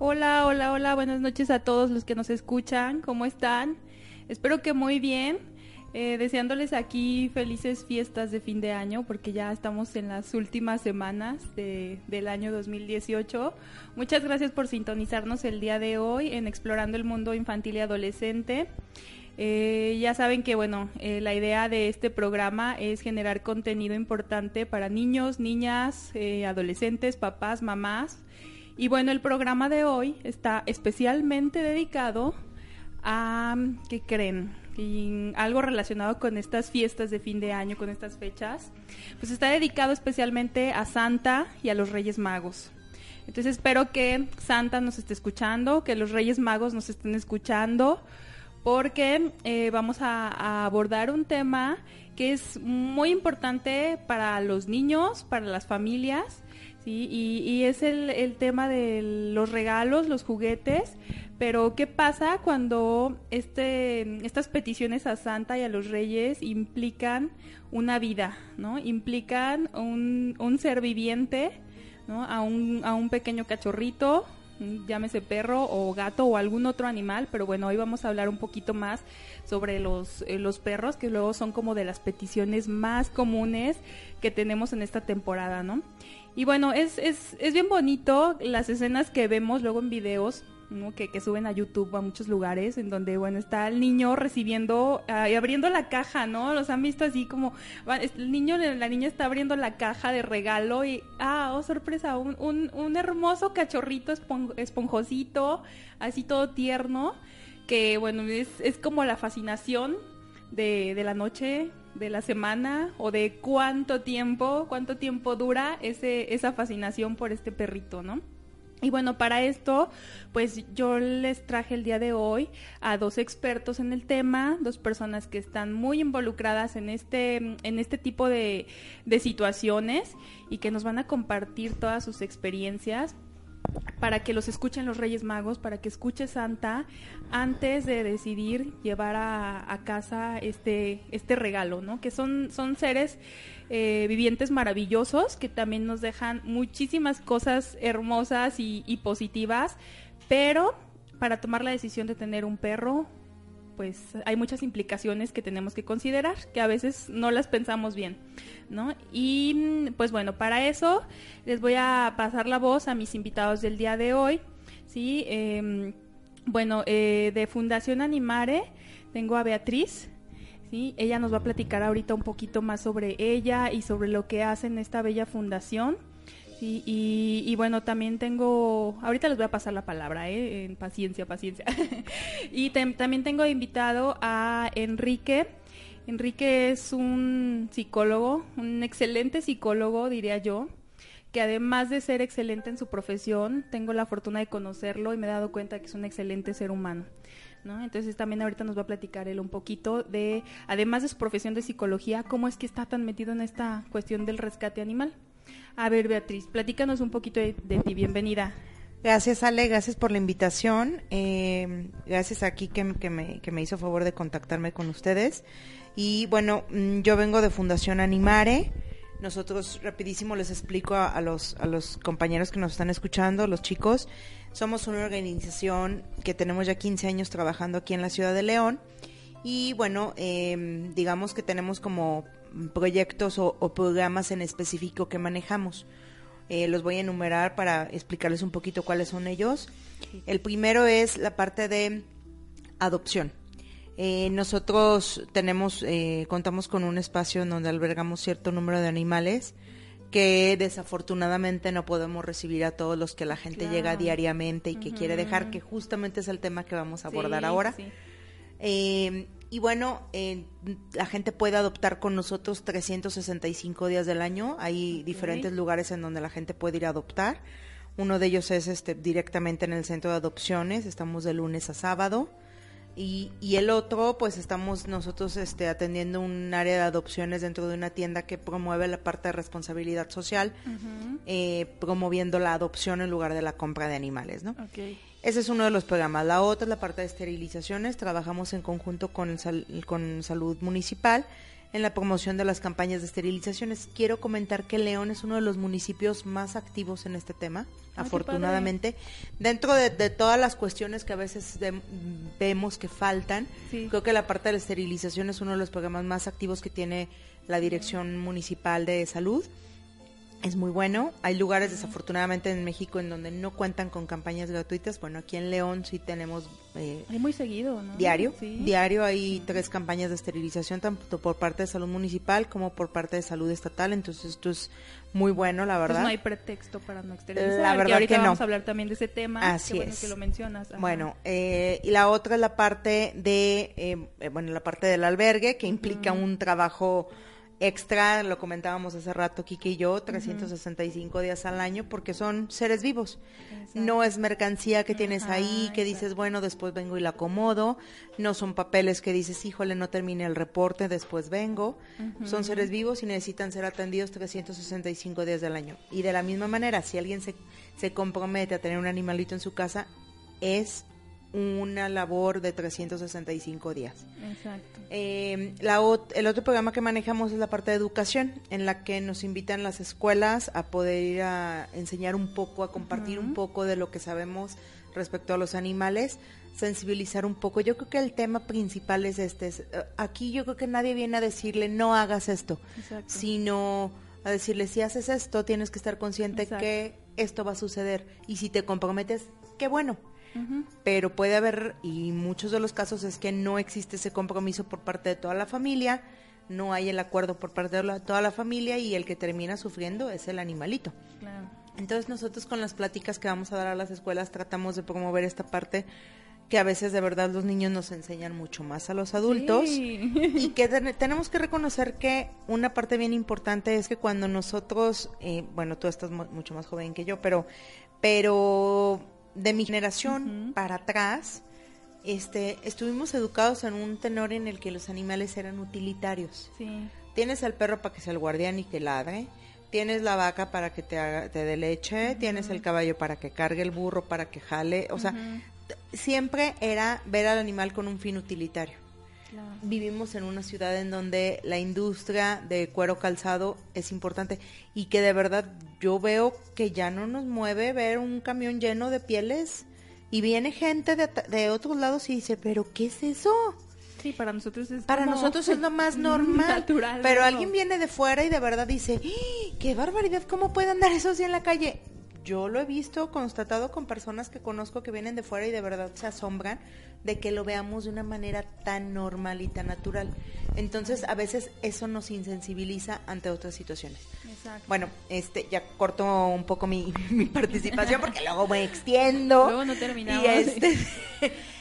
Hola, hola, hola, buenas noches a todos los que nos escuchan, ¿cómo están? Espero que muy bien, eh, deseándoles aquí felices fiestas de fin de año, porque ya estamos en las últimas semanas del año 2018. Muchas gracias por sintonizarnos el día de hoy en Explorando el Mundo Infantil y Adolescente. Eh, ya saben que, bueno, eh, la idea de este programa es generar contenido importante para niños, niñas, adolescentes, papás, mamás y bueno, el programa de hoy está especialmente dedicado a, ¿qué creen? Algo relacionado con estas fiestas de fin de año, con estas fechas, pues está dedicado especialmente a Santa y a los Reyes Magos. Entonces espero que Santa nos esté escuchando, que los Reyes Magos nos estén escuchando, porque eh, vamos a abordar un tema que es muy importante para los niños, para las familias, y, es el, tema de los regalos, los juguetes, pero ¿qué pasa cuando este, estas peticiones a Santa y a los Reyes implican una vida, ¿no? Implican un, un ser viviente, ¿no? A un, a un pequeño cachorrito, llámese perro o gato o algún otro animal, pero bueno, hoy vamos a hablar un poquito más sobre los, eh, los perros, que luego son como de las peticiones más comunes que tenemos en esta temporada, ¿no? Y bueno, es, es, es bien bonito las escenas que vemos luego en videos que, que, suben a YouTube a muchos lugares, en donde, bueno, está el niño recibiendo y abriendo la caja, ¿no? Los han visto así como, el niño, la niña está abriendo la caja de regalo y, ah, oh, sorpresa, un, un, un hermoso cachorrito esponjosito, así todo tierno, que, bueno, es, es como la fascinación de, de la noche de la semana o de cuánto tiempo, cuánto tiempo dura ese, esa fascinación por este perrito, ¿no? Y bueno, para esto, pues yo les traje el día de hoy a dos expertos en el tema, dos personas que están muy involucradas en este, en este tipo de, de situaciones y que nos van a compartir todas sus experiencias para que los escuchen los Reyes Magos, para que escuche Santa antes de decidir llevar a, casa este, este regalo, ¿no? Que son, son seres eh, vivientes maravillosos que también nos dejan muchísimas cosas hermosas y, y positivas, pero para tomar la decisión de tener un perro, pues hay muchas implicaciones que tenemos que considerar, que a veces no las pensamos bien, ¿no? Y pues bueno, para eso les voy a pasar la voz a mis invitados del día de hoy, ¿sí? Em, bueno, eh, de Fundación Animare tengo a Beatriz, ¿sí? Ella nos va a platicar ahorita un poquito más sobre ella y sobre lo que hace en esta bella fundación. Y, bueno, también tengo, ahorita les voy a pasar la palabra, ¿eh? En paciencia, paciencia. y también tengo invitado a Enrique Enrique es un psicólogo, un excelente psicólogo, diría yo, que además de ser excelente en su profesión, tengo la fortuna de conocerlo y me he dado cuenta que es un excelente ser humano. ¿No? Entonces también ahorita nos va a platicar él un poquito de, además de su profesión de psicología, cómo es que está tan metido en esta cuestión del rescate animal. A ver, Beatriz, platícanos un poquito de, ti, bienvenida. Gracias, Ale, gracias por la invitación. Eh, gracias aquí que, que, me, que me hizo favor de contactarme con ustedes. Y bueno, mm, yo vengo de Fundación Animare. Nosotros, rapidísimo, les explico a, los, a los compañeros que nos están escuchando, los chicos. Somos una organización que tenemos ya 15 años trabajando aquí en la ciudad de León. Y bueno, em, digamos que tenemos como proyectos o, programas en específico que manejamos. Eh, los voy a enumerar para explicarles un poquito cuáles son ellos. El primero es la parte de adopción. Eh, nosotros tenemos, eh, contamos con un espacio en donde albergamos cierto número de animales que desafortunadamente no podemos recibir a todos los que la gente llega diariamente y que quiere dejar, que justamente es el tema que vamos a abordar ahora. Eh, y bueno, la gente puede adoptar con nosotros 365 días del año. Hay diferentes lugares en donde la gente puede ir a adoptar. Uno de ellos es este directamente en el centro de adopciones. Estamos de lunes a sábado. Y, y, el otro, pues estamos nosotros este, atendiendo un área de adopciones dentro de una tienda que promueve la parte de responsabilidad social, eh, promoviendo la adopción en lugar de la compra de animales, ¿no? Ese es uno de los programas. La otra es la parte de esterilizaciones. Trabajamos en conjunto con, con Salud Municipal en la promoción de las campañas de esterilizaciones. Quiero comentar que León es uno de los municipios más activos en este tema, ah, afortunadamente. Dentro de, todas las cuestiones que a veces vemos que faltan, creo que la parte de la esterilización es uno de los programas más activos que tiene la Dirección Municipal de Salud es muy bueno. Hay lugares desafortunadamente en México en donde no cuentan con campañas gratuitas. Bueno, aquí en León sí tenemos... Eh, hay muy seguido, ¿no? Diario. Diario hay tres campañas de esterilización, tanto por parte de salud municipal como por parte de salud estatal. Entonces esto es muy bueno, la verdad. no hay pretexto para no esterilizar. La verdad que ahorita vamos a hablar también de ese tema. Así es. que lo mencionas. Bueno, eh, y la otra es la parte de, eh, bueno, la parte del albergue que implica un trabajo extra, lo comentábamos hace rato Kike y yo, 365 días al año porque son seres vivos. No es mercancía que tienes ahí, que dices, bueno, después vengo y la acomodo. No son papeles que dices, híjole, no termine el reporte, después vengo. Son seres vivos y necesitan ser atendidos 365 días del año. Y de la misma manera, si alguien se, se compromete a tener un animalito en su casa, es una labor de 365 días. Exacto. Eh, la, el otro programa que manejamos es la parte de educación, en la que nos invitan las escuelas a poder ir a enseñar un poco, a compartir un poco de lo que sabemos respecto a los animales, sensibilizar un poco. Yo creo que el tema principal es este. Eh, aquí yo creo que nadie viene a decirle no hagas esto, sino a decirle si haces esto tienes que estar consciente que esto va a suceder y si te comprometes, qué bueno pero puede haber, y muchos de los casos es que no existe ese compromiso por parte de toda la familia, no hay el acuerdo por parte de toda la familia y el que termina sufriendo es el animalito. Entonces nosotros con las pláticas que vamos a dar a las escuelas tratamos de promover esta parte que a veces de verdad los niños nos enseñan mucho más a los adultos y que tenemos que reconocer que una parte bien importante es que cuando nosotros, eh, bueno, tú estás mucho más joven que yo, pero, pero de mi generación para atrás, este, estuvimos educados en un tenor en el que los animales eran utilitarios. Tienes al perro para que sea el guardián y que ladre, tienes la vaca para que te, haga, te dé leche, tienes el caballo para que cargue el burro, para que jale, o sea, siempre era ver al animal con un fin utilitario. Vivimos en una ciudad en donde la industria de cuero calzado es importante y que de verdad yo veo que ya no nos mueve ver un camión lleno de pieles y viene gente de, de otros lados y dice, pero ¿qué es eso? Sí, para nosotros es para nosotros es lo más normal, natural, pero alguien viene de fuera y de verdad dice, ¡Ah! qué barbaridad, ¿cómo puede andar eso así en la calle? Yo lo he visto constatado con personas que conozco que vienen de fuera y de verdad se asombran de que lo veamos de una manera tan normal y tan natural. Entonces, a veces eso nos insensibiliza ante otras situaciones. Exacto. Bueno, este, ya corto un poco mi, participación porque luego me extiendo. Luego no terminamos. Y, este,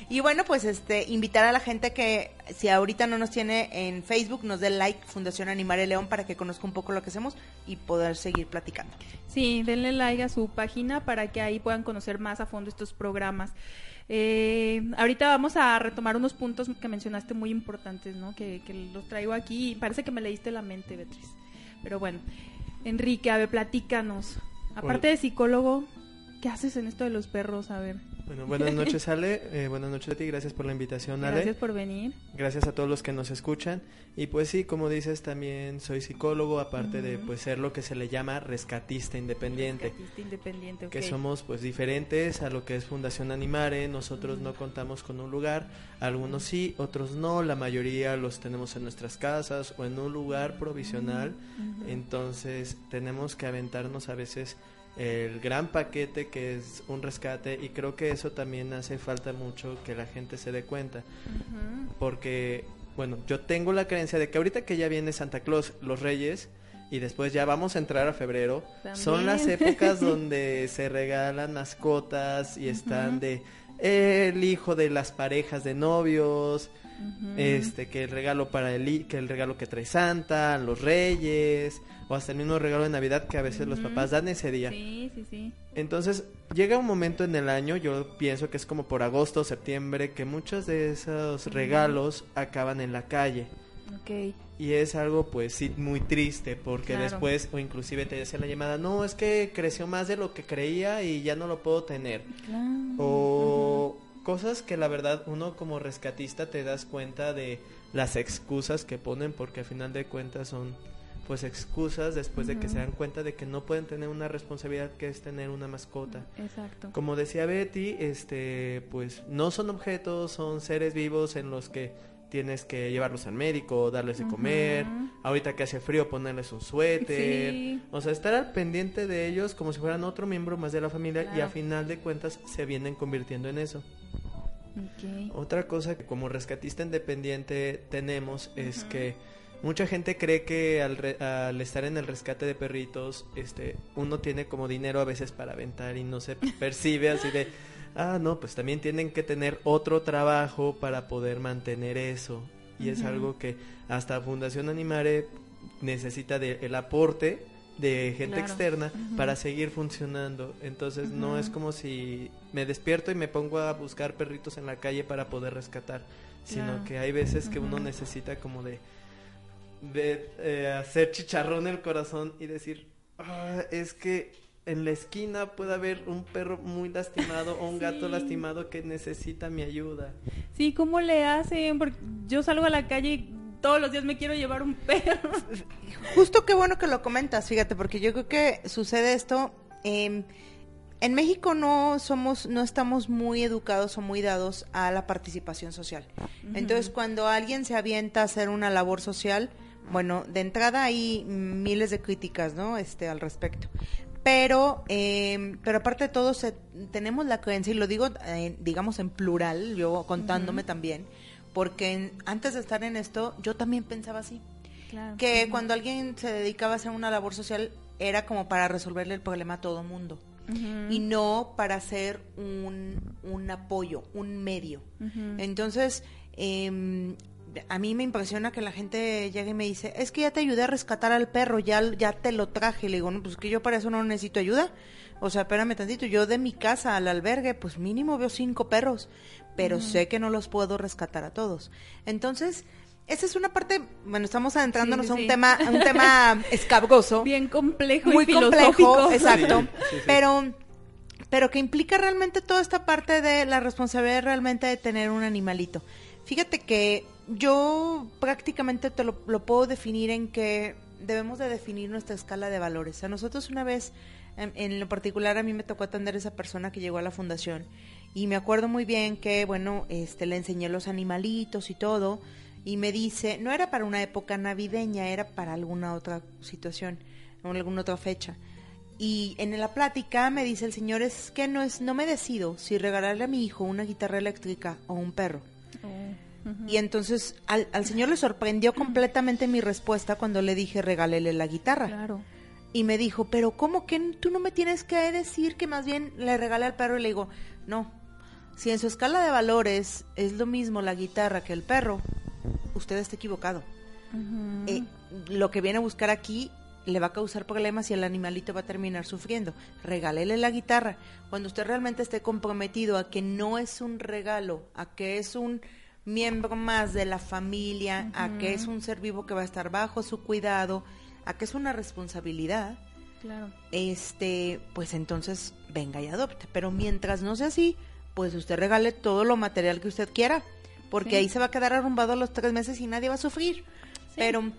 Y bueno, pues este, invitar a la gente que si ahorita no nos tiene en Facebook, nos dé like Fundación Animar el León para que conozca un poco lo que hacemos y poder seguir platicando. Sí, denle like a su página para que ahí puedan conocer más a fondo estos programas. Eh, ahorita vamos a retomar unos puntos que mencionaste muy importantes, ¿no? Que, que los traigo aquí y parece que me leíste la mente, Beatriz. Pero bueno, Enrique, a ver, platícanos. Aparte de psicólogo, ¿qué haces en esto de los perros? A ver. Bueno, buenas noches Ale, eh, buenas noches a ti, gracias por la invitación Ale. Gracias por venir. Gracias a todos los que nos escuchan. Y pues sí, como dices, también soy psicólogo, aparte de pues ser lo que se le llama rescatista independiente. Rescatista independiente, ok. que somos pues diferentes a lo que es Fundación Animare, nosotros no contamos con un lugar, algunos sí, otros no, la mayoría los tenemos en nuestras casas o en un lugar provisional, entonces tenemos que aventarnos a veces el gran paquete que es un rescate y creo que eso también hace falta mucho que la gente se dé cuenta, porque bueno, yo tengo la creencia de que ahorita que ya viene Santa Claus, los Reyes, y después ya vamos a entrar a febrero, son las épocas donde se regalan mascotas y están de el hijo de las parejas de novios, este que el regalo para el que el regalo que trae Santa, los Reyes o hasta el mismo regalo de Navidad que a veces los papás dan ese día. Sí, sí, sí. Entonces, llega un momento en el año, yo pienso que es como por agosto o septiembre, que muchos de esos regalos acaban en la calle. Ok. Y es algo pues sí muy triste porque Claro. después o inclusive te decía la llamada, no, es que creció más de lo que creía y ya no lo puedo tener. Claro. O cosas que la verdad uno como rescatista te das cuenta de las excusas que ponen porque al final de cuentas son pues excusas después de que se dan cuenta de que no pueden tener una responsabilidad que es tener una mascota. Exacto. Como decía Betty, este, pues no son objetos, son seres vivos en los que tienes que llevarlos al médico, darles de comer, ahorita que hace frío ponerles un suéter, Sí. o sea, estar al pendiente de ellos como si fueran otro miembro más de la familia y a final de cuentas se vienen convirtiendo en eso. Otra cosa que como rescatista independiente tenemos es que mucha gente cree que al, re- al estar en el rescate de perritos, este, uno tiene como dinero a veces para aventar y no se percibe así de, ah, no, pues también tienen que tener otro trabajo para poder mantener eso. Y es algo que hasta Fundación Animare necesita del aporte de gente Claro. externa para seguir funcionando. Entonces no es como si me despierto y me pongo a buscar perritos en la calle para poder rescatar, sino que hay veces que uno necesita como de, de eh, hacer chicharrón el corazón y decir, "Ah, es que en la esquina puede haber un perro muy lastimado o un gato lastimado que necesita mi ayuda. Sí, ¿cómo le hacen? Porque yo salgo a la calle y todos los días me quiero llevar un perro. Justo qué bueno que lo comentas, fíjate, porque yo creo que sucede esto. em, en México no somos, no estamos muy educados o muy dados a la participación social. Entonces, cuando alguien se avienta a hacer una labor social, bueno, de entrada hay miles de críticas, ¿no? Este, al respecto. Pero, em, pero aparte de todo, se- tenemos la creencia, y lo digo, eh, digamos, en plural, yo contándome también, porque en- antes de estar en esto, yo también pensaba así. Claro. que cuando alguien se dedicaba a hacer una labor social era como para resolverle el problema a todo mundo. Y no para hacer un, un apoyo, un medio. Entonces, em, a mí me impresiona que la gente llegue y me dice, es que ya te ayudé a rescatar al perro, ya, ya te lo traje. Le digo, no, pues que yo para eso no necesito ayuda. O sea, espérame tantito, yo de mi casa al albergue, pues mínimo veo cinco perros, pero sé que no los puedo rescatar a todos. Entonces, esa es una parte, bueno, estamos adentrándonos Sí, sí, a un sí. tema, a un tema escabroso Bien complejo muy y complejo, filosófico. exacto, Sí, sí, sí. pero pero que implica realmente toda esta parte de la responsabilidad realmente de tener un animalito. Fíjate que yo prácticamente te lo, lo puedo definir en que debemos de definir nuestra escala de valores. A nosotros una vez, en, en lo particular a mí me tocó atender a esa persona que llegó a la fundación y me acuerdo muy bien que, bueno, este le enseñé los animalitos y todo y me dice, no era para una época navideña, era para alguna otra situación, alguna otra fecha. Y en la plática me dice el señor, es que no es no me decido si regalarle a mi hijo una guitarra eléctrica o un perro. Y entonces al, al señor le sorprendió completamente mi respuesta cuando le dije regálele la guitarra. Claro. Y me dijo, pero ¿cómo que tú no me tienes que decir que más bien le regale al perro? Y le digo, no, Si en su escala de valores es lo mismo la guitarra que el perro, usted está equivocado. Eh, lo que viene a buscar aquí le va a causar problemas y el animalito va a terminar sufriendo. Regálele la guitarra. Cuando usted realmente esté comprometido a que no es un regalo, a que es un miembro más de la familia, a que es un ser vivo que va a estar bajo su cuidado, a que es una responsabilidad, Claro. este, pues entonces venga y adopte. Pero mientras no sea así, pues usted regale todo lo material que usted quiera, porque Sí. ahí se va a quedar arrumbado a los tres meses y nadie va a sufrir. Pero yo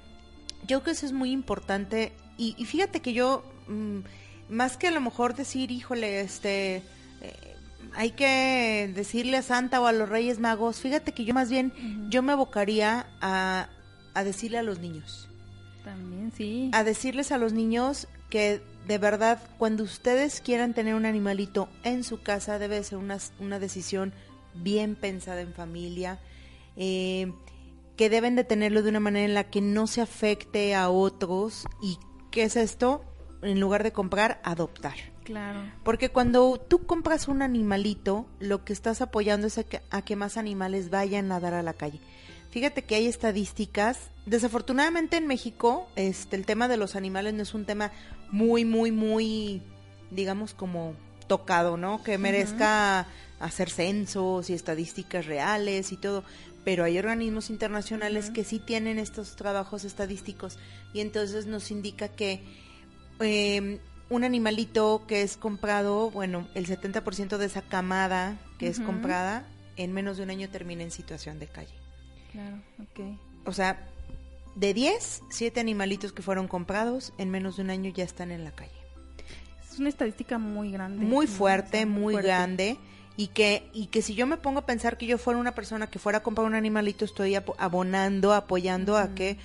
creo que eso es muy importante y, y fíjate que yo, mm, más que a lo mejor decir, híjole, este, eh, hay que decirle a Santa o a los Reyes Magos, fíjate que yo más bien, yo me abocaría a, a decirle a los niños También, sí. a decirles a los niños que de verdad cuando ustedes quieran tener un animalito en su casa debe ser una, una decisión bien pensada en familia, eh, que deben de tenerlo de una manera en la que no se afecte a otros y ¿qué es esto? En lugar de comprar, adoptar. Claro. Porque cuando tú compras un animalito, lo que estás apoyando es a que, a que más animales vayan a dar a la calle. Fíjate que hay estadísticas. Desafortunadamente en México, este, el tema de los animales no es un tema muy, muy, muy, digamos, como tocado, ¿no? Que merezca hacer censos y estadísticas reales y todo. Pero hay organismos internacionales que sí tienen estos trabajos estadísticos y entonces nos indica que eh, un animalito que es comprado, bueno, el 70% de esa camada que es comprada en menos de un año termina en situación de calle. Claro, ok. O sea, de 10, 7 animalitos que fueron comprados en menos de un año ya están en la calle. Es una estadística muy grande. Muy fuerte, muy fuerte. grande. Y que, y que si yo me pongo a pensar que yo fuera una persona que fuera a comprar un animalito, estoy abonando, apoyando a que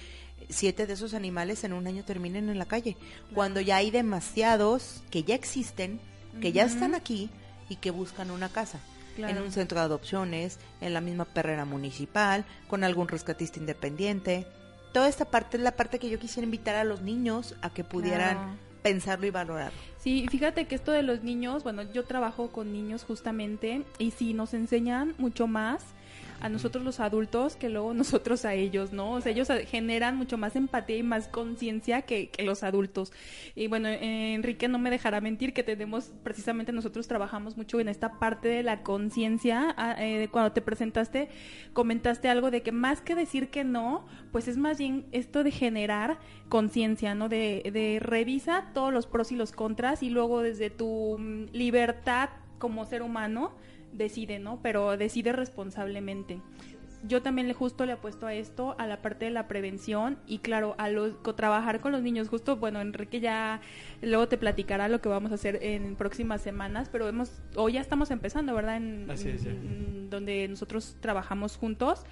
siete de esos animales en un año terminen en la calle. Cuando ya hay demasiados que ya existen, que ya están aquí y que buscan una casa. Claro. En un centro de adopciones, en la misma perrera municipal, con algún rescatista independiente. Toda esta parte es la parte que yo quisiera invitar a los niños a que pudieran Claro. pensarlo y valorarlo. Sí, fíjate que esto de los niños, bueno, yo trabajo con niños justamente y sí nos enseñan mucho más a nosotros los adultos que luego nosotros a ellos, ¿no? O sea, ellos generan mucho más empatía y más conciencia que, que los adultos. Y bueno, eh, Enrique no me dejará mentir que tenemos, precisamente nosotros trabajamos mucho en esta parte de la conciencia. Ah, eh, cuando te presentaste, comentaste algo de que más que decir que no, pues es más bien esto de generar conciencia, ¿no? De, de revisa todos los pros y los contras y luego desde tu mm, libertad como ser humano decide, ¿no? Pero decide responsablemente. Yo también le justo le apuesto a esto, a la parte de la prevención y claro, a los co- trabajar con los niños. Justo, bueno, Enrique ya luego te platicará lo que vamos a hacer en próximas semanas, pero hemos hoy ya estamos empezando, ¿verdad? En, Así es, en- donde nosotros trabajamos juntos.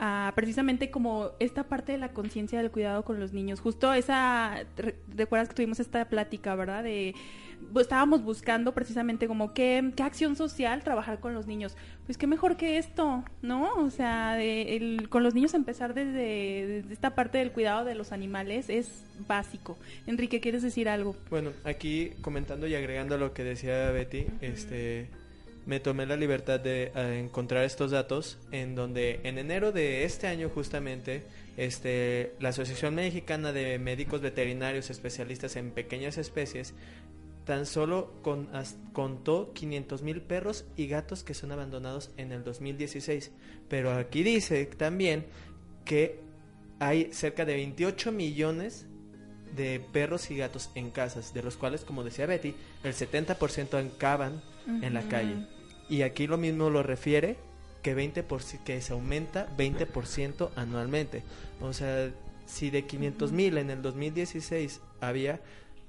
ah, precisamente como esta parte de la conciencia del cuidado con los niños. Justo esa, re- recuerdas que tuvimos esta plática, ¿verdad? De estábamos buscando precisamente como qué, qué acción social trabajar con los niños. Pues qué mejor que esto, ¿no? O sea, de el- con los niños empezar desde, desde esta parte del cuidado de los animales es básico. Enrique, ¿quieres decir algo? Bueno, aquí comentando y agregando lo que decía Betty, este me tomé la libertad de eh, encontrar estos datos en donde en enero de este año justamente este la Asociación Mexicana de Médicos Veterinarios Especialistas en Pequeñas Especies tan solo con, as- contó 500 mil perros y gatos que son abandonados en el 2016. Pero aquí dice también que hay cerca de 28 millones de perros y gatos en casas, de los cuales, como decía Betty, el 70% acaban en la calle. Y aquí lo mismo lo refiere que 20 que se aumenta 20% anualmente. O sea, si de 500 mil en el 2016 había,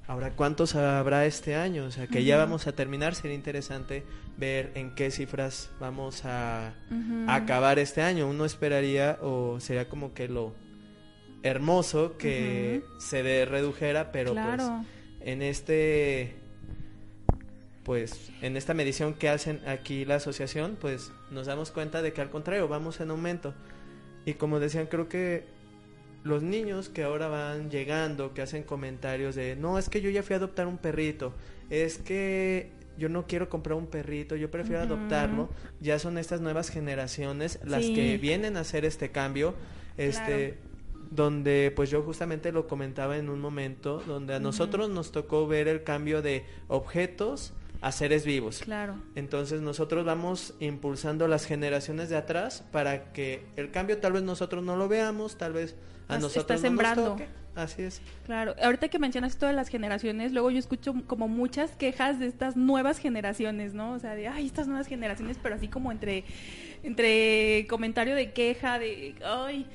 ahora cuántos habrá este año. O sea, que ya vamos a terminar. Sería interesante ver en qué cifras vamos a, acabar este año. Uno esperaría o sería como que lo hermoso que se de- redujera, pero claro. pues en este pues en esta medición que hacen aquí la asociación, pues nos damos cuenta de que al contrario, vamos en aumento. Y como decían, creo que los niños que ahora van llegando, que hacen comentarios de, no, es que yo ya fui a adoptar un perrito, es que yo no quiero comprar un perrito, yo prefiero adoptarlo. Ya son estas nuevas generaciones las que vienen a hacer este cambio. Este, donde pues yo justamente lo comentaba en un momento, donde a nosotros nos tocó ver el cambio de objetos a seres vivos. Claro. Entonces nosotros vamos impulsando las generaciones de atrás para que el cambio tal vez nosotros no lo veamos, tal vez a nosotros no sembrando. nos toque. Así es. Claro, ahorita que mencionas esto de las generaciones, luego yo escucho como muchas quejas de estas nuevas generaciones, ¿no? O sea, de, ay, estas nuevas generaciones, pero así como entre, entre comentario de queja, de, ay,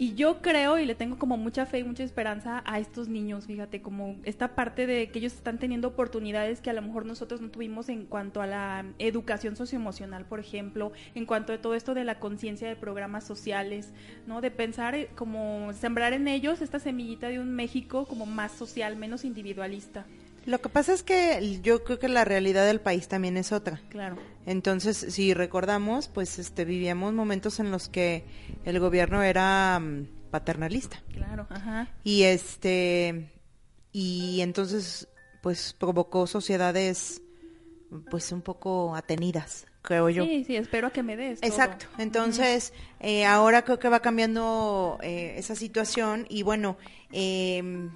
y yo creo y le tengo como mucha fe y mucha esperanza a estos niños, fíjate, como esta parte de que ellos están teniendo oportunidades que a lo mejor nosotros no tuvimos en cuanto a la educación socioemocional, por ejemplo, en cuanto a todo esto de la conciencia de programas sociales, ¿no? De pensar eh, como sembrar en ellos esta semillita de un México como más social, menos individualista. Lo que pasa es que yo creo que la realidad del país también es otra. Claro. Entonces, si recordamos, pues este vivíamos momentos en los que el gobierno era mm, paternalista. Claro, ajá. Y este y entonces pues provocó sociedades pues un poco atenidas, creo yo. Sí, sí, espero a que me des. Exacto. Entonces, eh, ahora creo que va cambiando eh, esa situación y bueno, eh,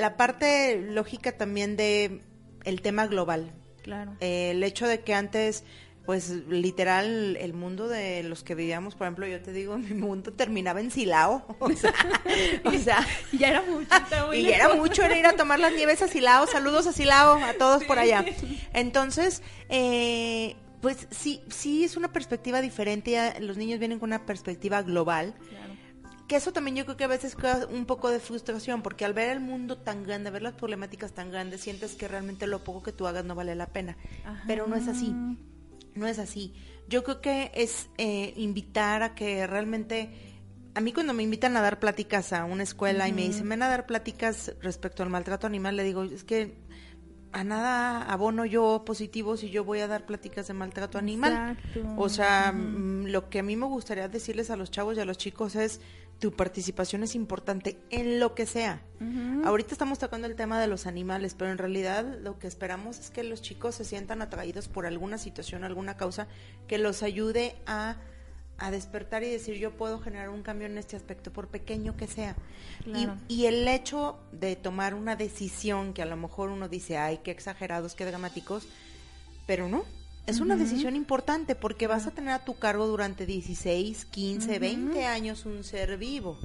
la parte lógica también de el tema global. Claro. Eh, el hecho de que antes, pues literal, el mundo de los que vivíamos, por ejemplo, yo te digo, mi mundo terminaba en Silao. O sea, o sea ya era mucho. y ya era mucho, era ir a tomar las nieves a Silao. Saludos a Silao, a todos por allá. Entonces, eh, pues sí, sí es una perspectiva diferente. Los niños vienen con una perspectiva global. Claro que eso también yo creo que a veces crea un poco de frustración, porque al ver el mundo tan grande, ver las problemáticas tan grandes, sientes que realmente lo poco que tú hagas no vale la pena. Pero no es así, no es así. Yo creo que es eh, invitar a que realmente... A mí cuando me invitan a dar pláticas a una escuela y me dicen, ven a dar pláticas respecto al maltrato animal, le digo, es que a nada abono yo positivo si yo voy a dar pláticas de maltrato animal. O sea, mm, lo que a mí me gustaría decirles a los chavos y a los chicos es, tu participación es importante en lo que sea. Ahorita estamos tocando el tema de los animales, pero en realidad lo que esperamos es que los chicos se sientan atraídos por alguna situación, alguna causa que los ayude a, a despertar y decir yo puedo generar un cambio en este aspecto, por pequeño que sea. Y, y, el hecho de tomar una decisión que a lo mejor uno dice, ay, qué exagerados, qué dramáticos, pero no, es una decisión importante porque vas a tener a tu cargo durante 16, 15, 20 años un ser vivo.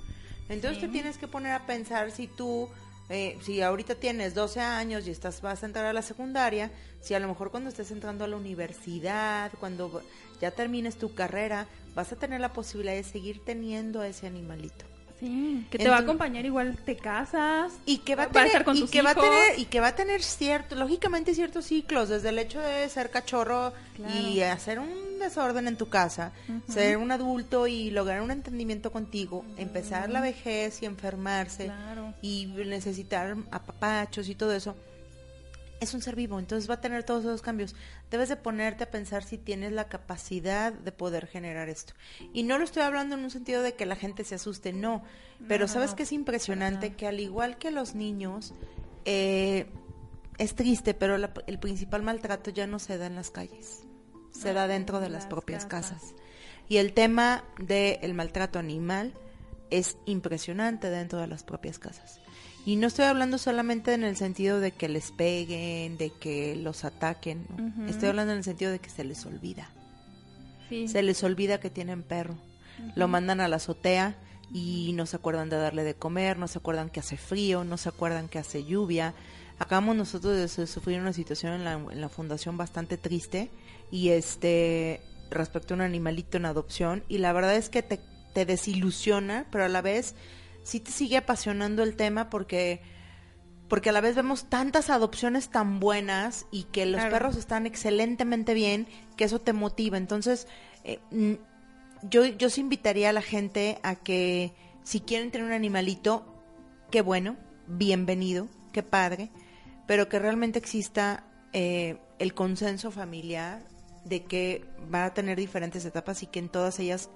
Entonces te tienes que poner a pensar si tú, eh, si ahorita tienes 12 años y estás vas a entrar a la secundaria, si a lo mejor cuando estés entrando a la universidad, cuando ya termines tu carrera, vas a tener la posibilidad de seguir teniendo a ese animalito. Sí, que te va a acompañar igual te casas y que va a, tener, y que va a tener y que va a tener cierto lógicamente ciertos ciclos desde el hecho de ser cachorro y hacer un desorden en tu casa ser un adulto y lograr un entendimiento contigo empezar la vejez y enfermarse y necesitar apapachos y todo eso es un ser vivo, entonces va a tener todos esos cambios. Debes de ponerte a pensar si tienes la capacidad de poder generar esto. Y no lo estoy hablando en un sentido de que la gente se asuste, no. Pero sabes que es impresionante que al igual que los niños, eh, es triste, pero el principal maltrato ya no se da en las calles, se da dentro de las, propias casas. Y el tema del maltrato animal es impresionante dentro de las propias casas. Y no estoy hablando solamente en el sentido de que les peguen, de que los ataquen. Estoy hablando en el sentido de que se les olvida. Se les olvida que tienen perro. Lo mandan a la azotea y no se acuerdan de darle de comer, no se acuerdan que hace frío, no se acuerdan que hace lluvia. Acabamos nosotros de sufrir una situación en la, en la fundación bastante triste y este respecto a un animalito en adopción y la verdad es que te, te desilusiona, pero a la vez sí te sigue apasionando el tema porque porque a la vez vemos tantas adopciones tan buenas y que los perros están excelentemente bien, que eso te motiva. Entonces, eh, yo, yo sí invitaría a la gente a que si quieren tener un animalito, qué bueno, bienvenido, qué padre, pero que realmente exista eh, el consenso familiar de que va a tener diferentes etapas y que en todas ellas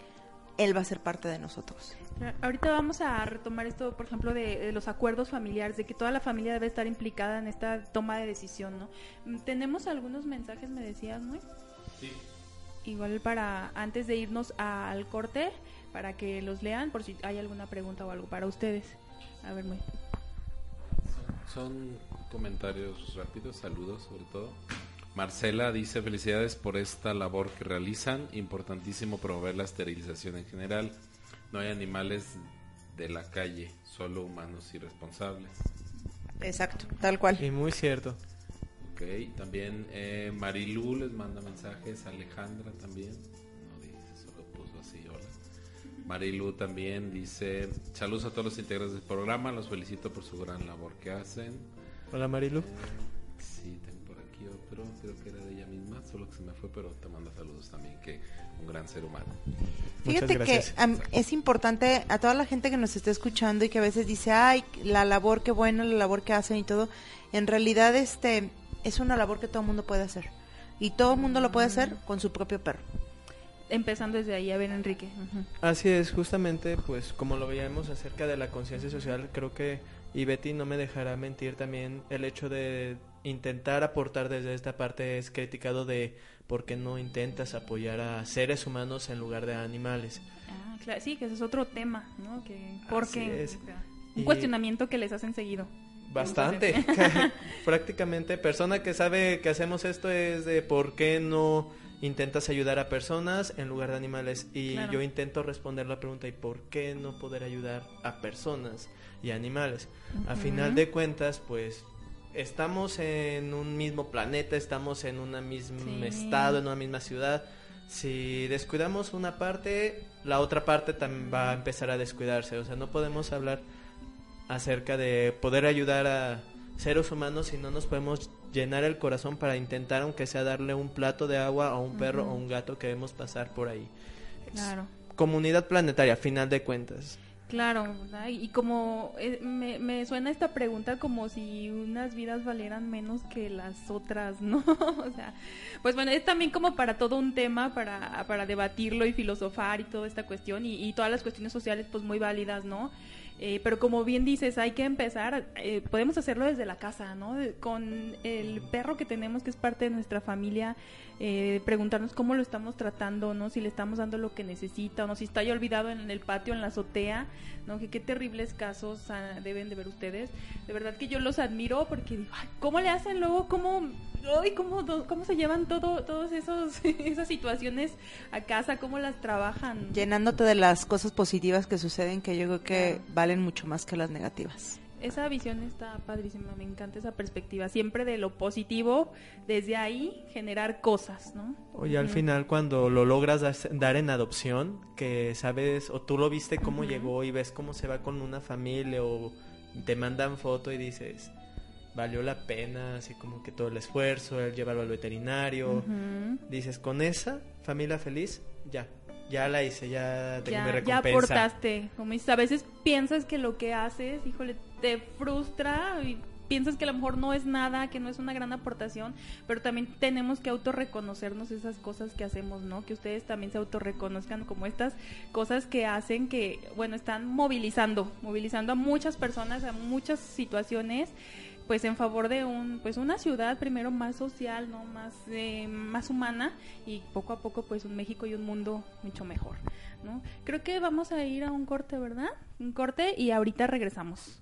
él va a ser parte de nosotros. Ahorita vamos a retomar esto, por ejemplo, de, los acuerdos familiares, de que toda la familia debe estar implicada en esta toma de decisión, ¿no? Mm, tenemos algunos mensajes, me decías, ¿no? Sí. Igual para, antes de irnos al corte, para que los lean, por si hay alguna pregunta o algo para ustedes. A ver, muy. Son, comentarios rápidos, saludos sobre todo. Marcela dice felicidades por esta labor que realizan, importantísimo promover la esterilización en general. No hay animales de la calle, solo humanos irresponsables. Exacto, tal cual. Y muy cierto. Ok, también eh, Marilu les manda mensajes, Alejandra también. No dice, solo puso así, hola. Marilu también dice, saludos a todos los integrantes del programa, los felicito por su gran labor que hacen. Hola Marilu. Eh, sí, otro, creo que era de ella misma, solo que se me fue, pero te manda saludos también, que un gran ser humano. Fíjate que es importante a toda la gente que nos está escuchando y que a veces dice, ay, la labor, qué buena la labor que hacen y todo. En realidad, este es una labor que todo el mundo puede hacer. Y todo el mundo lo puede hacer con su propio perro. Empezando desde ahí, a ver, Enrique. Así es, justamente, pues como lo veíamos acerca de la conciencia social, creo que, y Betty no me dejará mentir también, el hecho de intentar aportar desde esta parte es criticado de por qué no intentas apoyar a seres humanos en lugar de animales. Ah, claro, sí, que ese es otro tema, ¿no? Que, porque un cuestionamiento que les hacen seguido. Bastante. Prácticamente, persona que sabe que hacemos esto es de por qué no intentas ayudar a personas en lugar de animales. Y yo intento responder la pregunta, ¿y por qué no poder ayudar a personas y animales? A final de cuentas, pues estamos en un mismo planeta, estamos en un mismo estado, en una misma ciudad. Si descuidamos una parte, la otra parte también va a empezar a descuidarse. O sea, no podemos hablar acerca de poder ayudar a seres humanos si no nos podemos llenar el corazón para intentar, aunque sea darle un plato de agua a un perro o un gato que vemos pasar por ahí. Claro. comunidad planetaria, final de cuentas. Claro, y como eh, me, me, suena esta pregunta como si unas vidas valieran menos que las otras, ¿no? o sea, pues bueno, es también como para todo un tema, para, para debatirlo y filosofar y toda esta cuestión, y, y todas las cuestiones sociales pues muy válidas, ¿no? Eh, pero como bien dices, hay que empezar, eh, podemos hacerlo desde la casa, ¿no? Con el perro que tenemos, que es parte de nuestra familia, eh, preguntarnos cómo lo estamos tratando, ¿no? Si le estamos dando lo que necesita o no, si está ya olvidado en el patio, en la azotea, ¿no? Que qué terribles casos ah, deben de ver ustedes. De verdad que yo los admiro porque digo, ¿cómo le hacen luego? ¿Cómo Ay, ¿cómo, ¿Cómo se llevan todo, todos esos esas situaciones a casa? ¿Cómo las trabajan? Llenándote de las cosas positivas que suceden que yo creo que valen mucho más que las negativas. Esa visión está padrísima, me encanta esa perspectiva. Siempre de lo positivo, desde ahí generar cosas, ¿no? Oye, al final cuando lo logras dar en adopción, que sabes, o tú lo viste cómo llegó y ves cómo se va con una familia o te mandan foto y dices, valió la pena, así como que todo el esfuerzo, el llevarlo al veterinario. Dices, con esa familia feliz, ya, ya la hice, ya tengo mi recompensa. Ya aportaste, como dices, a veces piensas que lo que haces, híjole, te frustra y piensas que a lo mejor no es nada, que no es una gran aportación, pero también tenemos que autorreconocernos esas cosas que hacemos, ¿no? Que ustedes también se autorreconozcan como estas cosas que hacen que, bueno, están movilizando, movilizando a muchas personas, a muchas situaciones pues en favor de un pues una ciudad primero más social no más eh, más humana y poco a poco pues un México y un mundo mucho mejor no creo que vamos a ir a un corte verdad un corte y ahorita regresamos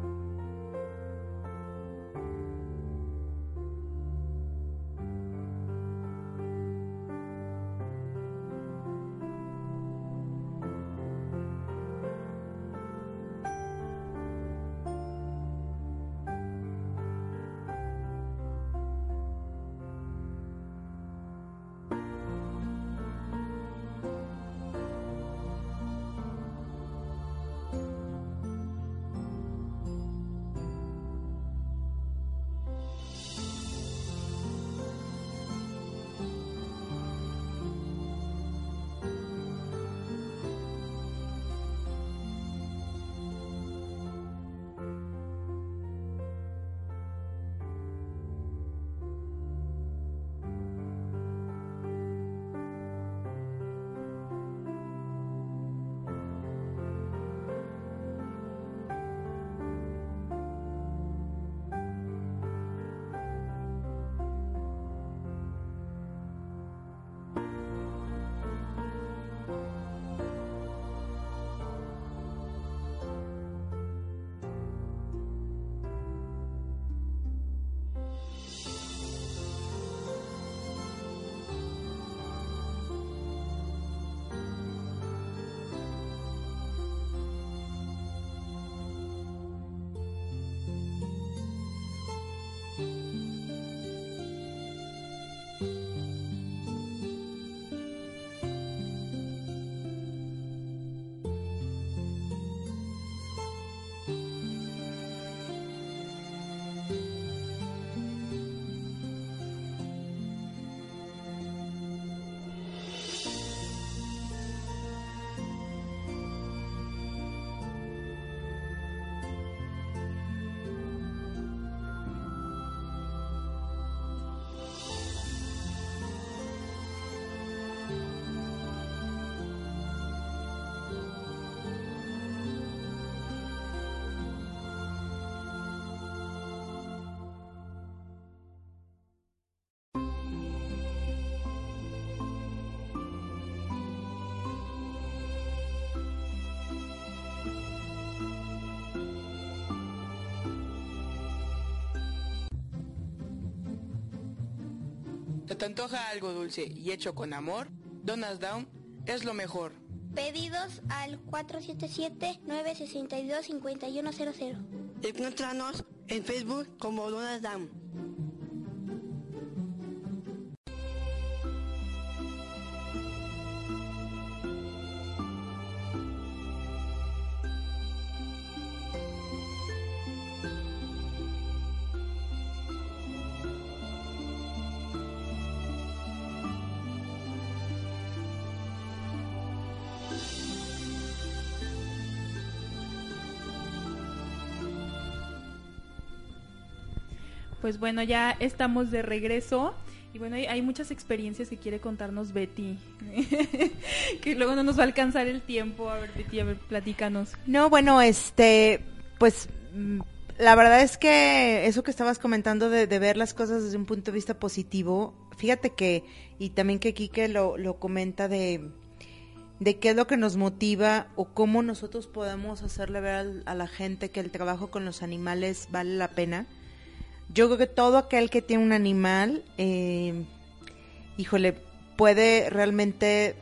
te antoja algo dulce y hecho con amor, Donas Down es lo mejor. Pedidos al 477-962-5100. Encuéntranos en Facebook como Donas Down. Pues bueno, ya estamos de regreso. Y bueno, hay, hay muchas experiencias que quiere contarnos Betty. que luego no nos va a alcanzar el tiempo. A ver, Betty, a ver, platícanos. No, bueno, este, pues mm, la verdad es que eso que estabas comentando de, de ver las cosas desde un punto de vista positivo, fíjate que, y también que Quique lo, lo comenta de, de qué es lo que nos motiva o cómo nosotros podemos hacerle ver a la gente que el trabajo con los animales vale la pena. Yo creo que todo aquel que tiene un animal, eh, híjole, puede realmente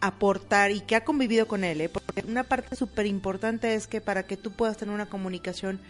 aportar y que ha convivido con él, ¿eh? porque una parte súper importante es que para que tú puedas tener una comunicación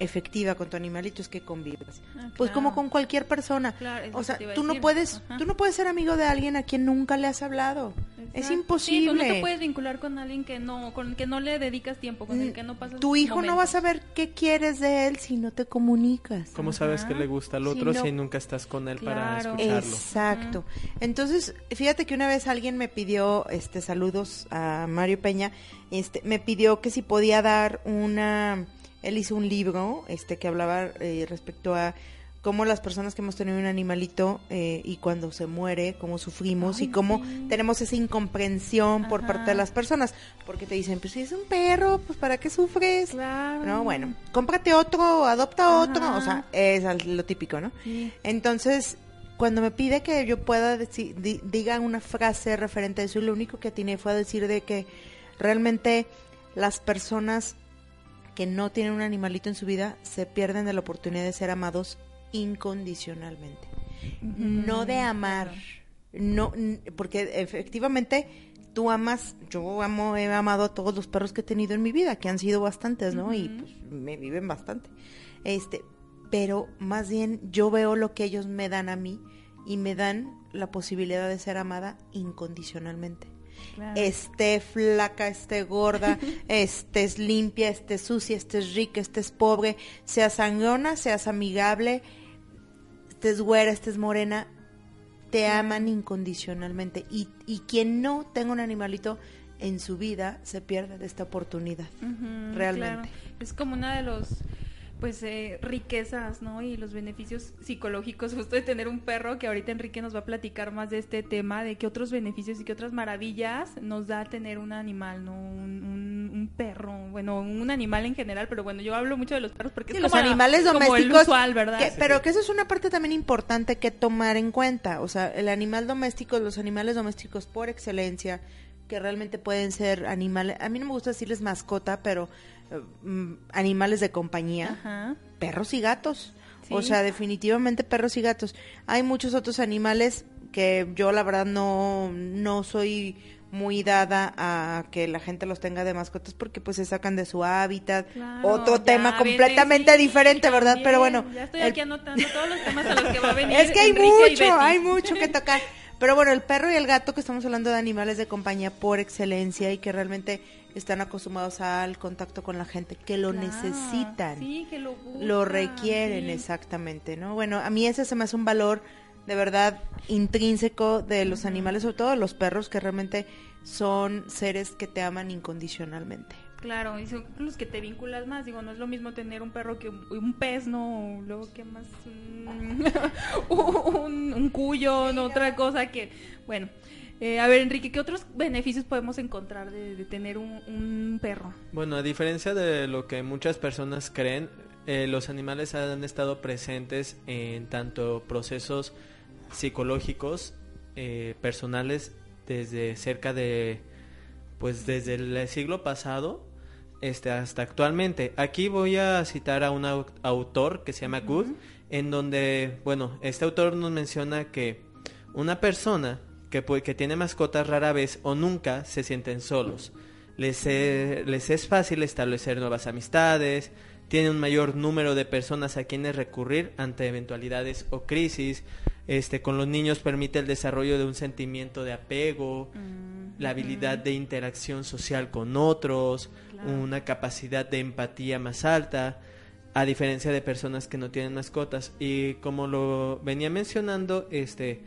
efectiva con tu animalito es que convivas. Ah, Pues como con cualquier persona. Claro, o sea, tú no puedes, Ajá. tú no puedes ser amigo de alguien a quien nunca le has hablado. Es imposible. Sí, tú no te puedes vincular con alguien que no, con el que no le dedicas tiempo, con el que no pasas Mm, Tu hijo no va a saber qué quieres de él si no te comunicas. ¿Cómo sabes que le gusta al Si otro no- si nunca estás con él para escucharlo? Exacto. Entonces, fíjate que una vez alguien me pidió, este, saludos a Mario Peña, este, me pidió que si podía dar una, él hizo un libro, este, que hablaba eh, respecto a cómo las personas que hemos tenido un animalito eh, y cuando se muere, cómo sufrimos y cómo sí. tenemos esa incomprensión por Ajá. parte de las personas, porque te dicen, pues si es un perro, pues para qué sufres. Claro. No, bueno, cómprate otro, adopta otro, o sea, es lo típico, ¿no? Sí. Entonces, cuando me pide que yo pueda deci- di- diga una frase referente a eso, y lo único que atiné fue a decir de que realmente las personas que no tienen un animalito en su vida se pierden de la oportunidad de ser amados incondicionalmente. No de amar, no, porque efectivamente tú amas, yo amo, he amado a todos los perros que he tenido en mi vida, que han sido bastantes, ¿no? Y pues me viven bastante. Este, pero más bien yo veo lo que ellos me dan a mí y me dan la posibilidad de ser amada incondicionalmente. Claro. Esté flaca, esté gorda, estés limpia, estés sucia, estés rica, estés pobre, seas sangrona, seas amigable, estés güera, estés morena, te aman incondicionalmente. Y, y quien no tenga un animalito en su vida se pierde de esta oportunidad. Realmente. claro. Es como una de los pues eh, riquezas, ¿no? Y los beneficios psicológicos justo de tener un perro, que ahorita Enrique nos va a platicar más de este tema, de qué otros beneficios y qué otras maravillas nos da tener un animal, ¿no? Un, un- un perro, bueno, un animal en general, pero bueno, yo hablo mucho de los perros porque Sí, es los como la- animales como el domésticos. usual, ¿verdad? que- pero que eso es una parte también importante que tomar en cuenta. O sea, el animal doméstico, los animales domésticos por excelencia, que realmente pueden ser animales. A mí no me gusta decirles mascota, pero animales de compañía. Ajá. perros y gatos. O sea, definitivamente perros y gatos. Hay muchos otros animales que yo la verdad no, no soy muy dada a que la gente los tenga de mascotas porque pues se sacan de su hábitat. Claro, Otro tema completamente sí, diferente, ¿verdad? también. Pero bueno. Ya estoy el- aquí anotando todos los temas a los que va a venir. es que hay Enrique mucho, hay mucho que tocar. Pero bueno, el perro y el gato, que estamos hablando de animales de compañía por excelencia y que realmente están acostumbrados al contacto con la gente, que lo Claro, necesitan Sí, que lo buscan. lo requieren sí. exactamente, ¿no? Bueno, a mí ese se me hace un valor de verdad intrínseco de los animales, sobre todo los perros, que realmente son seres que te aman incondicionalmente. Claro, y son los que te vinculas más. Digo, no es lo mismo tener un perro que un, un pez, ¿no? Luego, ¿qué más? Un, un cuyo, no otra cosa que. Bueno, eh, a ver, Enrique, ¿qué otros beneficios podemos encontrar de, de tener un, un perro? Bueno, a diferencia de lo que muchas personas creen, eh, los animales han estado presentes en tanto procesos psicológicos, eh, personales, desde cerca de, pues desde el siglo pasado, este, hasta actualmente. Aquí voy a citar a un au- autor que se llama Good, en donde, bueno, este autor nos menciona que una persona que, que tiene mascotas rara vez o nunca se sienten solos. Les, e- les es fácil establecer nuevas amistades, tienen un mayor número de personas a quienes recurrir ante eventualidades o crisis. Este, con los niños permite el desarrollo de un sentimiento de apego, la habilidad de interacción social con otros, una capacidad de empatía más alta, a diferencia de personas que no tienen mascotas. Y como lo venía mencionando, este,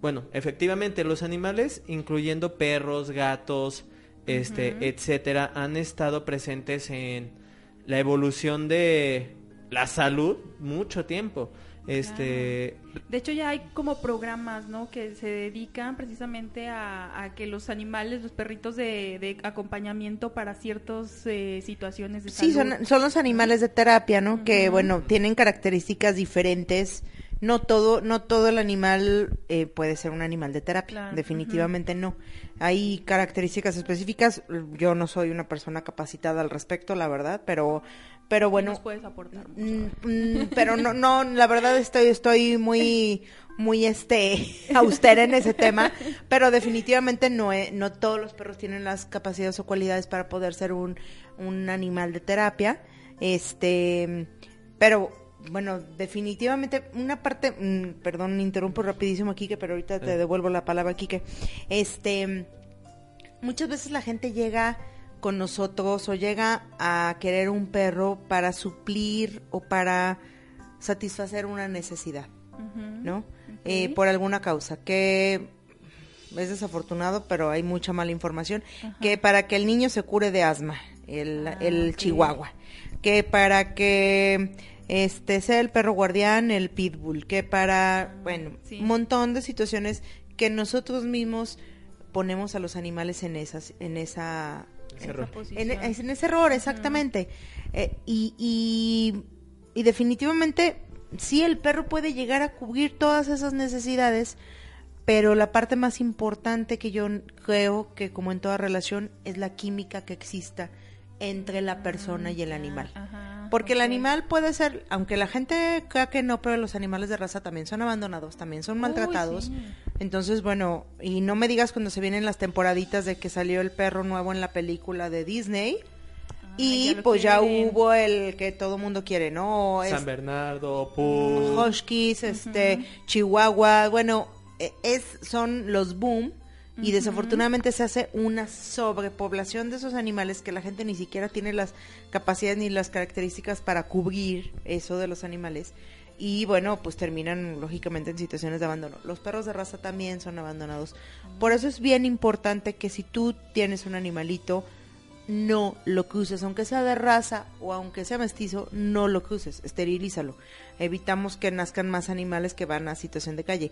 bueno, efectivamente los animales, incluyendo perros, gatos, este, etcétera, han estado presentes en la evolución de la salud mucho tiempo. Este, De hecho ya hay como programas, ¿no? Que se dedican precisamente a, a que los animales, los perritos de, de acompañamiento para ciertas eh, situaciones de Sí, salud. son, son los animales de terapia, ¿no? Que, bueno, tienen características diferentes. No todo, no todo el animal eh, puede ser un animal de terapia. Claro, Definitivamente no. Hay características específicas. Yo no soy una persona capacitada al respecto, la verdad, pero, pero bueno. Nos puedes aportar. mucho. Mm, mm, pero no, no, la verdad estoy, estoy muy, muy este, austera en ese tema, pero definitivamente no, he- no todos los perros tienen las capacidades o cualidades para poder ser un, un animal de terapia, este, pero bueno, definitivamente una parte, mm, perdón, interrumpo rapidísimo Kike, pero ahorita te devuelvo la palabra Kike, este, muchas veces la gente llega con nosotros o llega a querer un perro para suplir o para satisfacer una necesidad, ¿no? Eh, por alguna causa, que es desafortunado, pero hay mucha mala información, que para que el niño se cure de asma, el, Ah, el chihuahua, que para que este sea el perro guardián, el pitbull, que para, bueno, sí. un montón de situaciones que nosotros mismos ponemos a los animales en esas, en esa, Ese error. En, es- en ese error, exactamente. Eh, y, y, y definitivamente, sí, el perro puede llegar a cubrir todas esas necesidades, pero la parte más importante que yo creo que, como en toda relación, es la química que exista entre la persona y el animal. Ajá, Porque el animal puede ser, aunque la gente crea que no, pero los animales de raza también son abandonados, también son Uy, maltratados. sí. Entonces, bueno, y no me digas cuando se vienen las temporaditas de que salió el perro nuevo en la película de Disney. y ya lo pues ya hubo el que todo mundo quiere, ¿no? Es- San Bernardo, Pug, Huskies, este, Chihuahua, bueno, e- es, son los boom. Y desafortunadamente se hace una sobrepoblación de esos animales que la gente ni siquiera tiene las capacidades ni las características para cubrir eso de los animales y bueno, pues terminan lógicamente en situaciones de abandono. Los perros de raza también son abandonados. Por eso es bien importante que si tú tienes un animalito, no lo cruces, aunque sea de raza o aunque sea mestizo, no lo cruces, esterilízalo. Evitamos que nazcan más animales que van a situación de calle.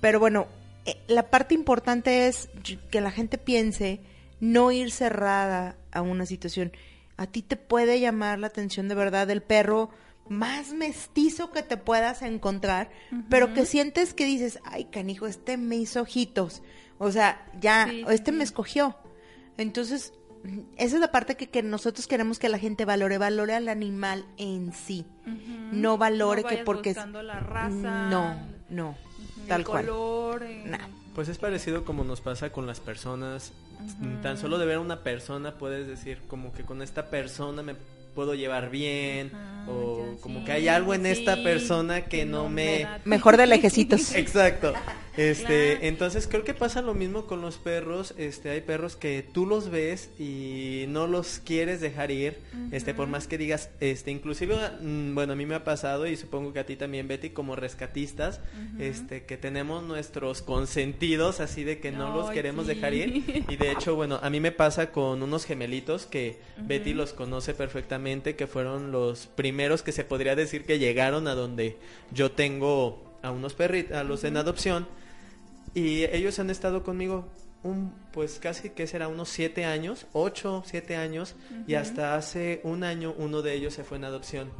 Pero bueno, eh, la parte importante es que la gente piense no ir cerrada a una situación. A ti te puede llamar la atención de verdad el perro más mestizo que te puedas encontrar, pero que sientes que dices, ay canijo, este me hizo ojitos. O sea, ya, Sí, sí, este me escogió. Entonces, esa es la parte que, que nosotros queremos que la gente valore, valore al animal en sí. No valore No que porque... es- buscando la raza, No, no, el tal cual. color, eh, Nah. Pues es parecido como nos pasa con las personas. Tan solo de ver a una persona puedes decir como que con esta persona me puedo llevar bien Ah, o como sí, que hay algo en esta persona que que no no me... Mejor de lejecitos. Exacto. Este, Claro. entonces creo que pasa lo mismo con los perros. Este, hay perros que tú los ves y no los quieres dejar ir. Este, por más que digas, este, inclusive, mm, bueno, a mí me ha pasado y supongo que a ti también, Betty, como rescatistas, este, que tenemos nuestros consentidos así de que no los queremos sí. dejar ir. Y de hecho, bueno, a mí me pasa con unos gemelitos que Betty los conoce perfectamente, que fueron los primeros que se podría decir que llegaron a donde yo tengo a unos perritos, a los en adopción. Y ellos han estado conmigo un, pues casi que será unos siete años, ocho, siete años, y hasta hace un año uno de ellos se fue en adopción.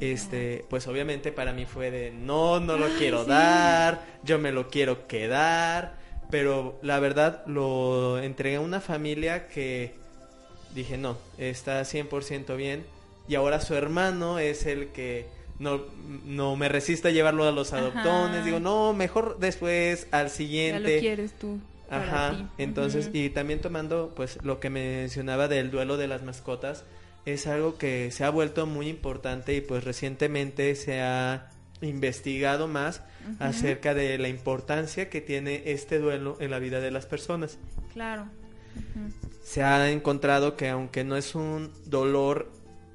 Este, pues obviamente para mí fue de no, no lo quiero dar, yo me lo quiero quedar, pero la verdad lo entregué a una familia que dije, no, está 100% bien. Y ahora su hermano es el que no, no me resiste a llevarlo a los Ajá. adoptones. Digo, no, mejor después al Ya lo siguiente. quieres tú. Ajá, ti. entonces, y también tomando, pues, lo que mencionaba del duelo de las mascotas, es algo que se ha vuelto muy importante y pues recientemente se ha investigado más acerca de la importancia que tiene este duelo en la vida de las personas. Claro. Se ha encontrado que aunque no es un dolor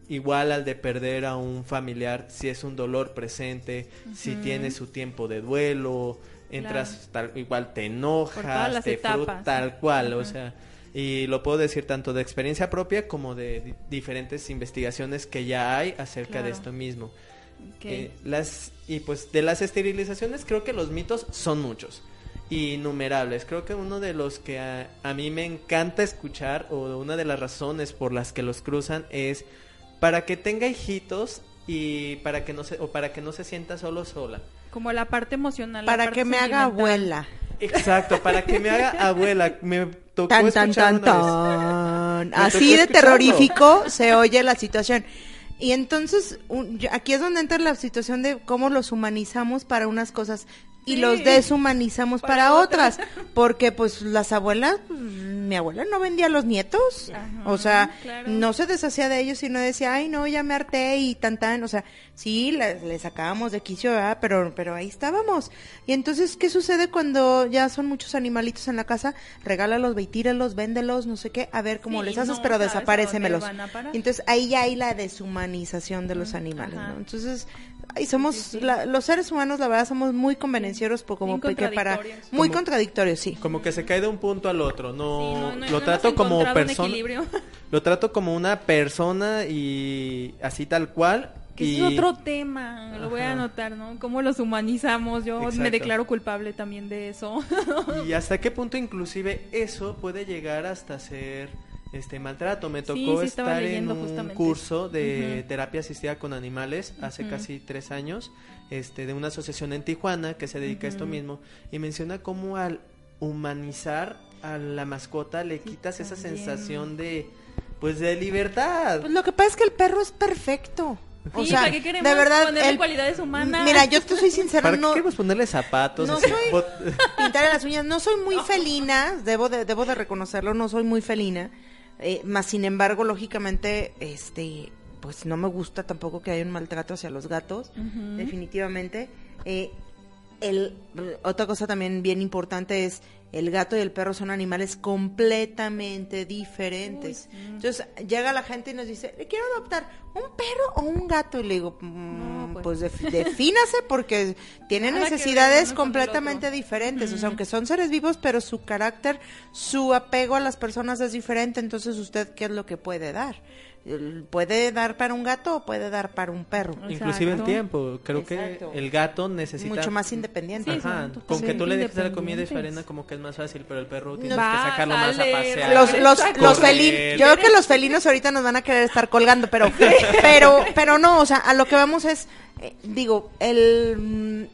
igual al de perder a un familiar, si es un dolor presente, si tiene su tiempo de duelo, entras tal, igual te enojas, te frustras, tal cual, o sea, y lo puedo decir tanto de experiencia propia como de di- diferentes investigaciones que ya hay acerca de esto mismo. Eh, las y pues de las esterilizaciones creo que los mitos son muchos innumerables. Creo que uno de los que a, a mí me encanta escuchar o una de las razones por las que los cruzan es para que tenga hijitos y para que no se o para que no se sienta solo sola. Como la parte emocional. Para parte que me haga abuela. Exacto, para que me haga abuela. Me tocó Tan, tan, escuchar tan, una vez. tan. Me Así de escucharlo. terrorífico se oye la situación. Y entonces, un- aquí es donde entra la situación de cómo los humanizamos para unas cosas y Sí. los deshumanizamos Para para, otras. otras. Porque, pues, las abuelas, pues, mi abuela no vendía a los nietos. Ajá, o sea, claro. no se deshacía de ellos, sino decía, ay, no, ya me harté y tan, tan. O sea, sí, le, le sacábamos de quicio, ¿verdad? Pero, pero ahí estábamos. Y entonces, ¿qué sucede cuando ya son muchos animalitos en la casa? Regálalos, ve y tíralos, véndelos, no sé qué, a ver cómo Sí, les haces, no pero desaparécemelos. Entonces, ahí ya hay la deshumanización de los animales, ajá. ¿no? Entonces, ahí somos, Sí, la- los seres humanos, la verdad, somos muy conveniencieros, por como que para, muy Como- contradictorios, sí. Como que se cae de un punto al otro, Sí, no, no, no- lo no trato como persona, lo trato como una persona y así tal cual. Que y... es otro tema, lo voy a Ajá. anotar, ¿no? Cómo los humanizamos, yo me Exacto. declaro culpable también de eso. Y hasta qué punto inclusive eso puede llegar hasta ser este maltrato. Me tocó sí, estar en un justamente curso de terapia asistida con animales hace casi tres años, este, de una asociación en Tijuana que se dedica a esto mismo y menciona cómo al humanizar a la mascota le quitas esa sensación de pues de libertad. Pues lo que pasa es que el perro es perfecto. O Sí, sea, ¿para qué queremos de verdad, ponerle el- cualidades humanas? Mira, yo te soy sincera, ¿Para qué no queremos ponerle zapatos? no así, soy- bot- pintar las uñas, no soy muy felina, debo de, debo de reconocerlo, no soy muy felina, eh, más sin embargo, lógicamente, este, pues no me gusta tampoco que haya un maltrato hacia los gatos, definitivamente. Eh, el, otra cosa también bien importante es el gato y el perro son animales completamente diferentes. Uy. Entonces llega la gente y nos dice, "Le quiero adoptar un perro o un gato. Y le digo, No, "Mm, pues. pues, def- defínase porque tienen Nada necesidades completamente diferentes. O sea, aunque son seres vivos, pero su carácter, su apego a las personas es diferente. Entonces, ¿usted qué es lo que puede dar? ¿Puede dar para un gato o puede dar para un perro? Inclusive el Exacto. tiempo. Creo Exacto. que el gato necesita Mucho más independiente. Sí, Ajá, con que tú le dejes la comida y su arena como que es más fácil, pero el perro tienes Va, que sacarlo más a pasear. Los, los, Exacto. los felinos, yo creo que los felinos ahorita nos van a querer estar colgando, pero, pero, pero no, o sea, a lo que vamos es, eh, digo, el,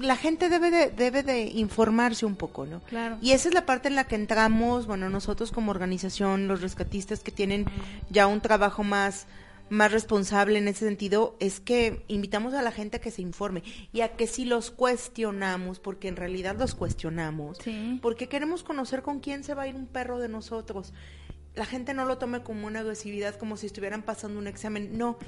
la gente debe de, debe de informarse un poco, ¿no? Claro. Y esa es la parte en la que entramos, bueno, nosotros como organización, los rescatistas que tienen ya un trabajo más más responsable en ese sentido es que invitamos a la gente a que se informe y a que si los cuestionamos, porque en realidad los cuestionamos, Sí. porque queremos conocer con quién se va a ir un perro de nosotros. La gente no lo tome como una agresividad, como si estuvieran pasando un examen. No,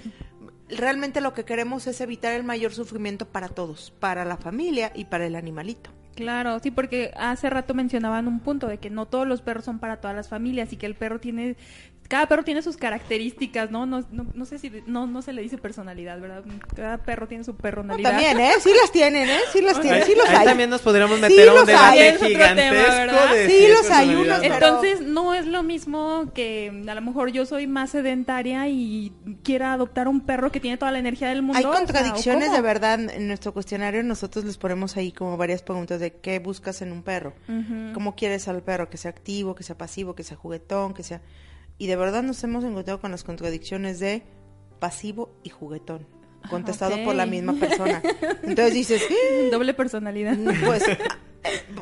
realmente lo que queremos es evitar el mayor sufrimiento para todos, para la familia y para el animalito. Claro, sí, porque hace rato mencionaban un punto de que no todos los perros son para todas las familias y que el perro tiene, cada perro tiene sus características, ¿no? No, no, no sé si, no, no se le dice personalidad, ¿verdad? Cada perro tiene su No, personalidad. también, ¿eh? Sí las tienen, ¿eh? Sí las tienen, Ahí, sí los ahí hay. también nos podríamos Sí meter a un debate tema, gigantesco de Sí, los hay unos, pero- Entonces, no es lo mismo que a lo mejor yo soy más sedentaria y quiera adoptar un perro que tiene toda la energía del mundo. Hay o sea, ¿o contradicciones de verdad. En nuestro cuestionario nosotros les ponemos ahí como varias preguntas de qué buscas en un perro. ¿Cómo quieres al perro? Que sea activo, que sea pasivo, que sea juguetón, que sea... Y de verdad nos hemos encontrado con las contradicciones de pasivo y juguetón, contestado ok. por la misma persona. Entonces dices, Doble personalidad. pues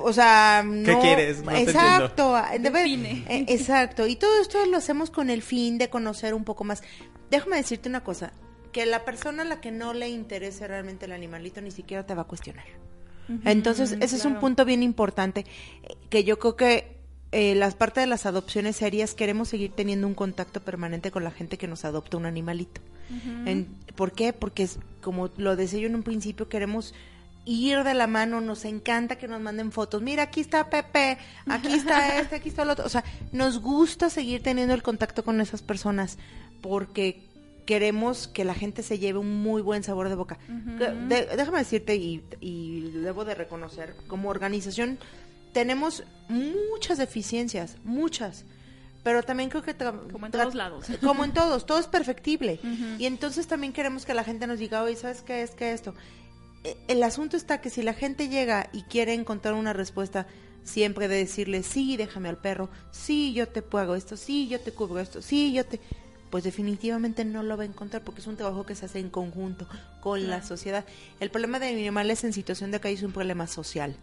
O sea, no, quieres? No te exacto, eh, exacto. Y todo esto lo hacemos con el fin de conocer un poco más. Déjame decirte una cosa, que la persona a la que no le interese realmente el animalito ni siquiera te va a cuestionar. Entonces, ese es un punto bien importante eh, que yo creo que eh, las partes de las adopciones serias queremos seguir teniendo un contacto permanente con la gente que nos adopta un animalito. En- ¿Por qué? Porque es, como lo decía yo en un principio, queremos ir de la mano, nos encanta que nos manden fotos. Mira, aquí está Pepe, aquí está este, aquí está el otro. O sea, nos gusta seguir teniendo el contacto con esas personas porque queremos que la gente se lleve un muy buen sabor de boca. De- déjame decirte y, y debo de reconocer, como organización tenemos muchas deficiencias, muchas. Pero también creo que... Como en todos lados. Como en todos, todo es perfectible. Y entonces también queremos que la gente nos diga, oye, ¿sabes qué es que esto? Eh, El asunto está que si la gente llega y quiere encontrar una respuesta siempre de decirle, sí, déjame al perro, sí, yo te pago esto, sí, yo te cubro esto, sí, yo te... Pues definitivamente no lo va a encontrar porque es un trabajo que se hace en conjunto con la sociedad. El problema de animales en situación de calle es un problema social.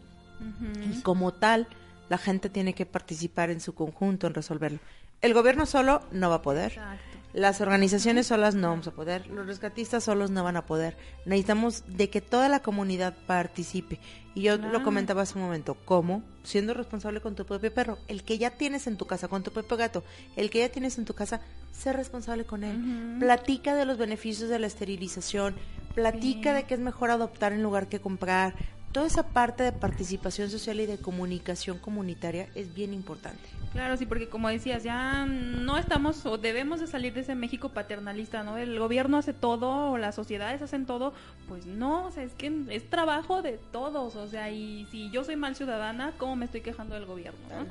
Y como tal, la gente tiene que participar en su conjunto en resolverlo. El gobierno solo no va a poder. Exacto. Las organizaciones solas no vamos a poder, los rescatistas solos no van a poder. Necesitamos de que toda la comunidad participe. Y yo lo comentaba hace un momento, ¿cómo? Siendo responsable con tu propio perro, el que ya tienes en tu casa, con tu propio gato, el que ya tienes en tu casa, sé responsable con él. Platica de los beneficios de la esterilización, platica de que es mejor adoptar en lugar que comprar. Toda esa parte de participación social y de comunicación comunitaria es bien importante. Claro, sí, porque como decías, ya no estamos o debemos de salir de ese México paternalista, ¿no? El gobierno hace todo o las sociedades hacen todo, pues no, o sea, es que es trabajo de todos, o sea, y si yo soy mal ciudadana, ¿cómo me estoy quejando del gobierno? no?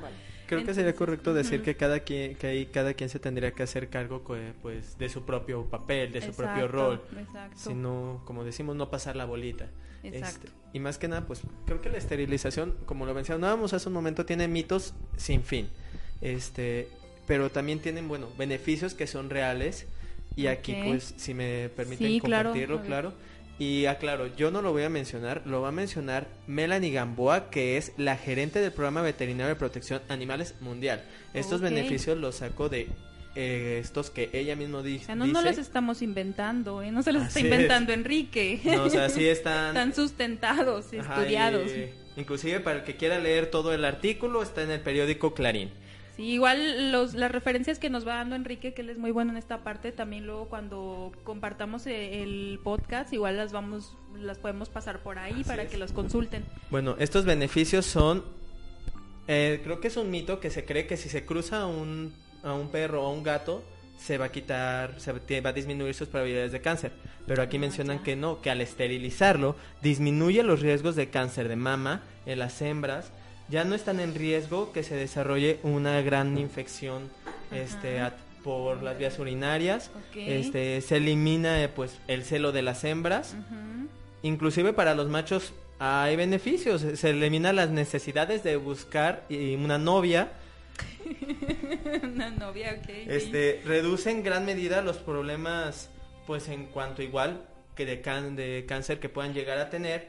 Creo que sería correcto decir que cada quien que ahí cada quien se tendría que hacer cargo co- pues de su propio papel, de su propio rol. Exacto. Si no, como decimos, no pasar la bolita. Exacto. Este, y más que nada, pues creo que la esterilización, como lo mencionábamos hace un momento, tiene mitos sin fin. Este, pero también tienen, bueno, beneficios que son reales. Y aquí, pues, si me permiten Sí, compartirlo, claro. Y aclaro, yo no lo voy a mencionar, lo va a mencionar Melanie Gamboa, que es la gerente del programa veterinario de protección animales mundial. Estos beneficios los saco de eh, estos que ella misma O dice. sea, no, no los estamos inventando, ¿eh? No se los está inventando Enrique. No, o sea, sí están Están sustentados, Ajá, estudiados. y- inclusive para el que quiera leer todo el artículo está en el periódico Clarín. Sí, igual los, las referencias que nos va dando Enrique, que él es muy bueno en esta parte, también luego cuando compartamos eh, el podcast, igual las vamos, las podemos pasar por ahí para que los consulten. Bueno, estos beneficios son, eh, creo que es un mito que se cree que si se cruza a un, a un perro o a un gato, se va a quitar, se va a disminuir sus probabilidades de cáncer. Pero aquí Ah, mencionan que no, que al esterilizarlo disminuye los riesgos de cáncer de mama en las hembras. Ya no están en riesgo que se desarrolle una gran infección este, Ajá. por las vías urinarias. Este, se elimina eh, pues el celo de las hembras. Ujú. Inclusive para los machos hay beneficios, se- se eliminan las necesidades de buscar y una novia, Una novia, ok. este reduce en gran medida los problemas pues en cuanto igual que de, can- de cáncer que puedan llegar a tener.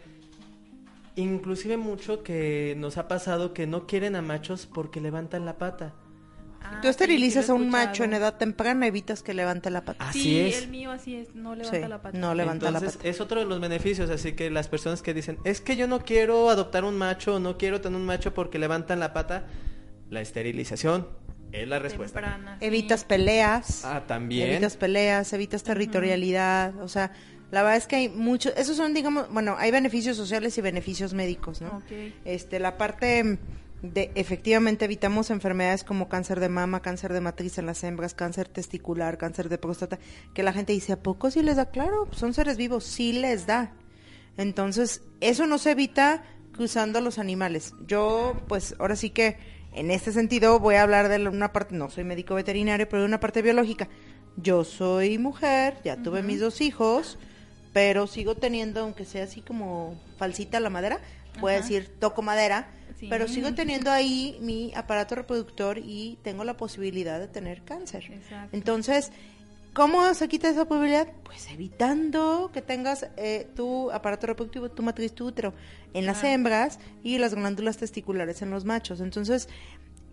Inclusive mucho que nos ha pasado que no quieren a machos porque levantan la pata. Ah, Tú esterilizas sí, a un macho en edad temprana, evitas que levante la pata. Así sí, es. el mío así es, no levanta Sí, la pata. no levanta la pata. es otro de los beneficios, así que las personas que dicen, es que yo no quiero adoptar un macho, no quiero tener un macho porque levantan la pata, la esterilización es la respuesta. Temprana, sí. Evitas peleas. Ah, también. Evitas peleas, evitas territorialidad, o sea, la verdad es que hay muchos, esos son, digamos, bueno, hay beneficios sociales y beneficios médicos, ¿no? Ok. Este, la parte de, efectivamente, evitamos enfermedades como cáncer de mama, cáncer de matriz en las hembras, cáncer testicular, cáncer de próstata, que la gente dice, ¿a poco sí les da? Claro, son seres vivos, sí les da. Entonces, eso no se evita cruzando los animales. Yo, pues, ahora sí que, en este sentido, voy a hablar de una parte, no soy médico veterinario, pero de una parte biológica. Yo soy mujer, ya tuve mis dos hijos, pero sigo teniendo, aunque sea así como falsita la madera, voy a decir, toco madera, Sí. pero sigo teniendo ahí mi aparato reproductor y tengo la posibilidad de tener cáncer. Exacto. Entonces, ¿Cómo se quita esa probabilidad? Pues evitando que tengas eh, tu aparato reproductivo, tu matriz, tu útero en las hembras y las glándulas testiculares en los machos. Entonces,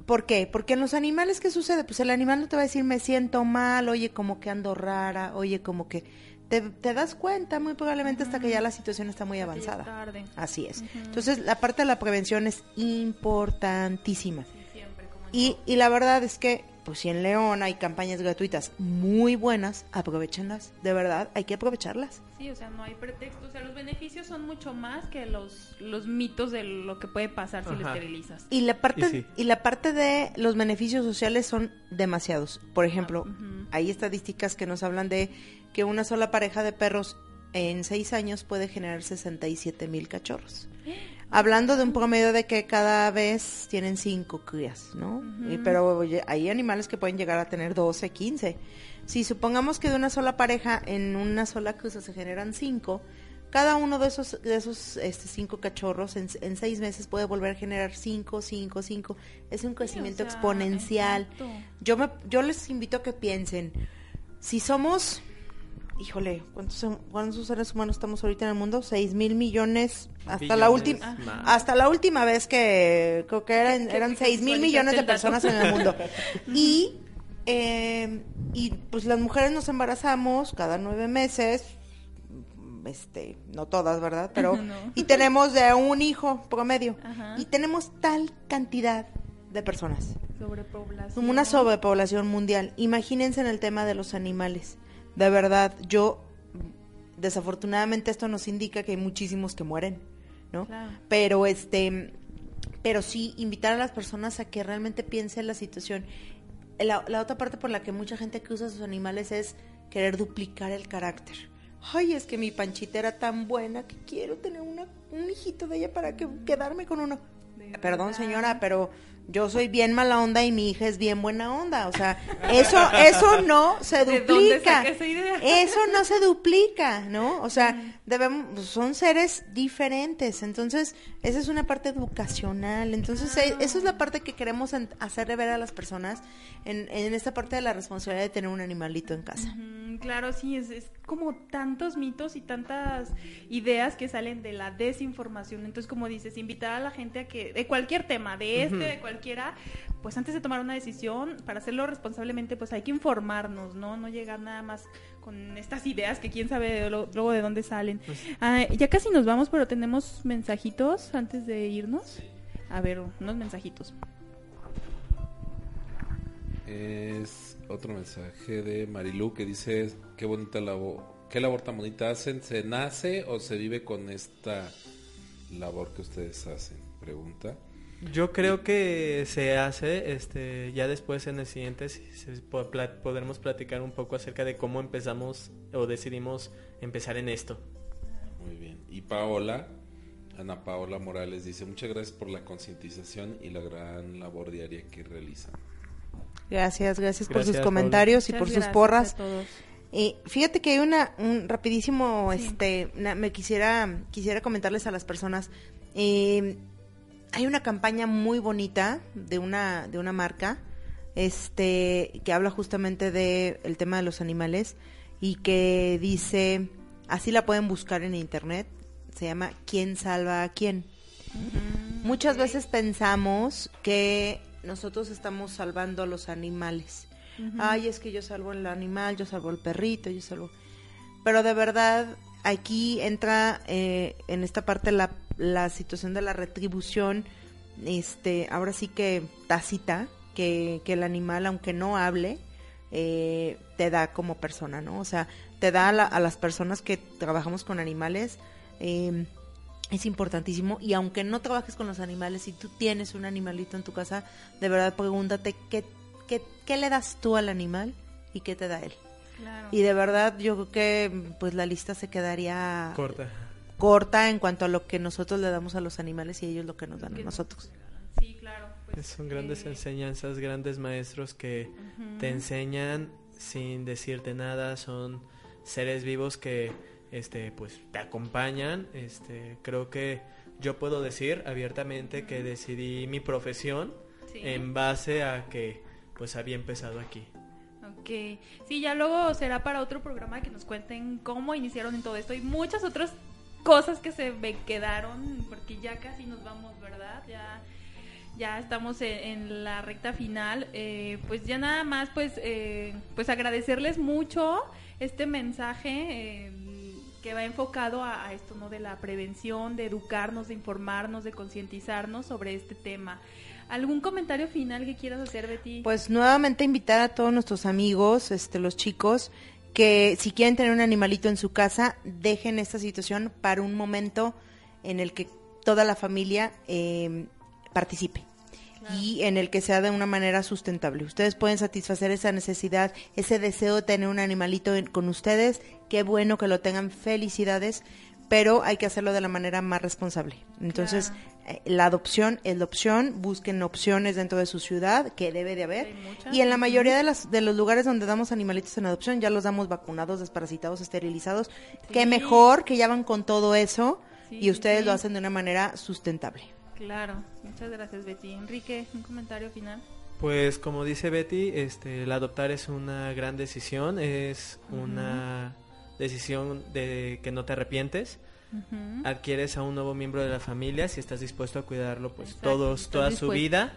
¿por qué? Porque en los animales, ¿qué sucede? Pues el animal no te va a decir, me siento mal, oye, como que ando rara, oye, como que... Te, te das cuenta muy probablemente hasta que ya la situación está muy avanzada. tarde. Así es. Entonces, la parte de la prevención es importantísima. Siempre, Y, y la verdad es que, pues si en León hay campañas gratuitas muy buenas, aprovechenlas. De verdad, hay que aprovecharlas. Sí, o sea, no hay pretexto. O sea, los beneficios son mucho más que los, los mitos de lo que puede pasar si lo esterilizas. Y la parte Y sí. y la parte de los beneficios sociales son demasiados. Por ejemplo, Ujú. hay estadísticas que nos hablan de que una sola pareja de perros en seis años puede generar 67 mil cachorros. Hablando de un promedio de que cada vez tienen cinco crías, ¿no? Y- pero hay animales que pueden llegar a tener 12, 15. Si supongamos que de una sola pareja en una sola cruza se generan cinco, cada uno de esos, de esos este, cinco cachorros en, en seis meses puede volver a generar cinco, cinco, cinco. Es un crecimiento o sea, exponencial. exacto. Yo, me, yo les invito a que piensen, si somos, híjole, ¿cuántos, cuántos seres humanos estamos ahorita en el mundo? Seis mil millones, hasta la última, más. hasta la última vez que creo que eran, eran que seis mil visualizaste millones de personas en el mundo. y, eh, y pues las mujeres nos embarazamos cada nueve meses, este, no todas, ¿verdad? Pero, No. y tenemos de un hijo promedio. Ajá. Y tenemos tal cantidad de personas. Sobrepoblación. Una sobrepoblación mundial. Imagínense en el tema de los animales. De verdad, yo, desafortunadamente esto nos indica que hay muchísimos que mueren, ¿no? Claro. Pero este, pero sí invitar a las personas a que realmente piensen la situación. La, la otra parte por la que mucha gente que usa sus animales es querer duplicar el carácter. Ay, es que mi panchita era tan buena que quiero tener una, un hijito de ella para que quedarme con uno. Perdón, señora, pero yo soy bien mala onda y mi hija es bien buena onda. O sea, eso, eso no se ¿De dónde duplica. saca esa idea? Eso no se duplica, ¿no? O sea, debemos, son seres diferentes. Entonces, esa es una parte educacional. Entonces, eh, esa es la parte que queremos hacerle ver a las personas en, en esta parte de la responsabilidad de tener un animalito en casa. Claro, sí, es, es como tantos mitos y tantas ideas que salen de la desinformación. Entonces, como dices, invitar a la gente a que, de cualquier tema, de este, de cualquiera, pues antes de tomar una decisión, para hacerlo responsablemente, pues hay que informarnos, ¿no? No llegar nada más con estas ideas que quién sabe lo- luego de dónde salen. Ah, ya casi nos vamos, pero tenemos mensajitos antes de irnos. A ver, unos mensajitos. Es otro mensaje de Marilu que dice, qué bonita labor, qué labor tan bonita hacen, ¿se nace o se vive con esta labor que ustedes hacen? Pregunta. Yo creo que se hace, este, ya después en el siguiente si- podremos platicar un poco acerca de cómo empezamos o decidimos empezar en esto. Muy bien. Y Paola, Ana Paola Morales dice, muchas gracias por la concientización y la gran labor diaria que realizan. Gracias, gracias, por Gracias, sus Paula. comentarios y Muchas por sus gracias porras. a todos. Eh, fíjate que hay una, un rapidísimo, Sí. este, na- me quisiera, quisiera comentarles a las personas. eh, hay una campaña muy bonita de una, de una marca, este, que habla justamente de el tema de los animales y que dice, así la pueden buscar en internet, se llama ¿Quién salva a quién? Muchas veces pensamos que nosotros estamos salvando a los animales. Ay, es que yo salvo el animal, yo salvo el perrito, yo salvo... Pero de verdad, aquí entra eh, en esta parte la, la situación de la retribución, este, ahora sí que tácita, que, que el animal, aunque no hable, eh, te da como persona, ¿no? O sea, te da a, la- a las personas que trabajamos con animales, eh, es importantísimo. Y aunque no trabajes con los animales, si tú tienes un animalito en tu casa, de verdad pregúntate qué, qué, qué le das tú al animal y qué te da él. Claro. Y de verdad yo creo que pues la lista se quedaría Corta. corta en cuanto a lo que nosotros le damos a los animales y ellos lo que nos dan a nosotros. Sí, claro. pues, Son grandes eh, enseñanzas, grandes maestros que te enseñan sin decirte nada, son seres vivos que este pues te acompañan, este creo que yo puedo decir abiertamente que decidí mi profesión Sí. en base a que pues había empezado aquí. Ok, sí, ya luego será para otro programa que nos cuenten cómo iniciaron en todo esto y muchas otras cosas que se me quedaron, porque ya casi nos vamos, ¿verdad? Ya, ya estamos en, en la recta final. Eh, pues ya nada más, pues, eh, pues agradecerles mucho este mensaje. eh, que va enfocado a, esto, ¿no? De la prevención, de educarnos, de informarnos, de concientizarnos sobre este tema. ¿Algún comentario final que quieras hacer, Betty? Pues nuevamente invitar a todos nuestros amigos, este, los chicos, que si quieren tener un animalito en su casa, dejen esta situación para un momento en el que toda la familia eh, participe y en el que sea de una manera sustentable. Ustedes pueden satisfacer esa necesidad, ese deseo de tener un animalito en- con ustedes. Qué bueno que lo tengan, felicidades, pero hay que hacerlo de la manera más responsable. Entonces, eh, la adopción es la opción, busquen opciones dentro de su ciudad, que debe de haber. Y en la mayoría de, las, de los lugares donde damos animalitos en adopción, ya los damos vacunados, desparasitados, esterilizados. Qué mejor que ya van con todo eso Sí, y ustedes sí. lo hacen de una manera sustentable. Claro, muchas gracias, Betty. Enrique, un comentario final. Pues como dice Betty, este, el adoptar es una gran decisión, es una decisión de que no te arrepientes. Adquieres a un nuevo miembro de la familia si estás dispuesto a cuidarlo pues Exacto, todos toda su vida.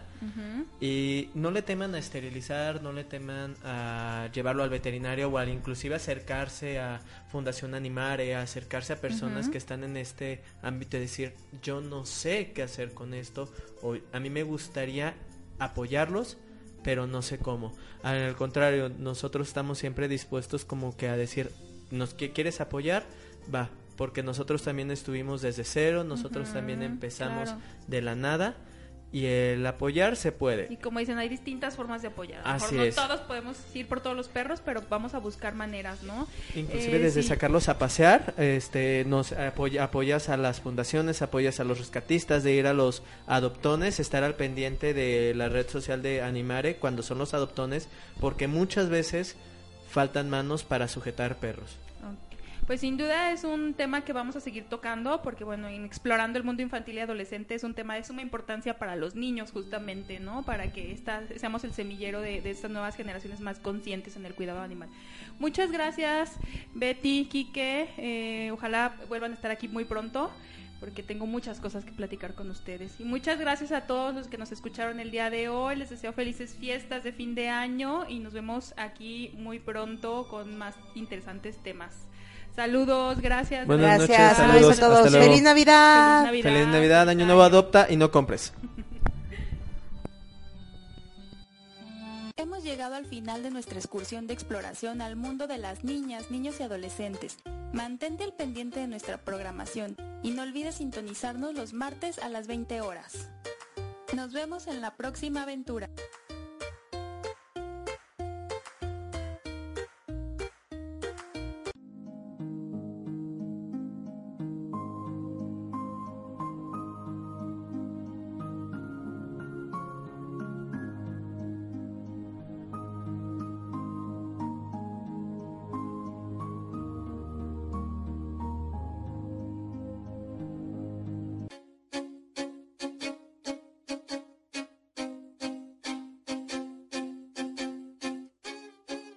Y no le teman a esterilizar, no le teman a llevarlo al veterinario o al inclusive acercarse a Fundación Animare, a acercarse a personas que están en este ámbito y decir, yo no sé qué hacer con esto o a mí me gustaría apoyarlos, pero no sé cómo. Al contrario, nosotros estamos siempre dispuestos como que a decir, ¿nos que quieres apoyar? Va, porque nosotros también estuvimos desde cero, nosotros también empezamos claro. de la nada y el apoyar se puede. Y como dicen, hay distintas formas de apoyar. A Así no es. todos podemos ir por todos los perros, pero vamos a buscar maneras, ¿no? Inclusive Eh, desde sí. sacarlos a pasear, este, nos apoya- apoyas a las fundaciones, apoyas a los rescatistas, de ir a los adoptones, estar al pendiente de la red social de Animare cuando son los adoptones, porque muchas veces faltan manos para sujetar perros. Pues sin duda es un tema que vamos a seguir tocando porque bueno, en explorando el mundo infantil y adolescente es un tema de suma importancia para los niños justamente, ¿no? Para que esta, seamos el semillero de, de estas nuevas generaciones más conscientes en el cuidado animal. Muchas gracias Betty, Quique, eh, ojalá vuelvan a estar aquí muy pronto porque tengo muchas cosas que platicar con ustedes. Y muchas gracias a todos los que nos escucharon el día de hoy. Les deseo felices fiestas de fin de año y nos vemos aquí muy pronto con más interesantes temas. Saludos, gracias. Buenas Gracias, noches, saludos, a todos. Feliz Navidad. Feliz Navidad. Feliz Navidad, Año Nuevo, adopta y no compres. Hemos llegado al final de nuestra excursión de exploración al mundo de las niñas, niños y adolescentes. Mantente al pendiente de nuestra programación y no olvides sintonizarnos los martes a las 20 horas. Nos vemos en la próxima aventura.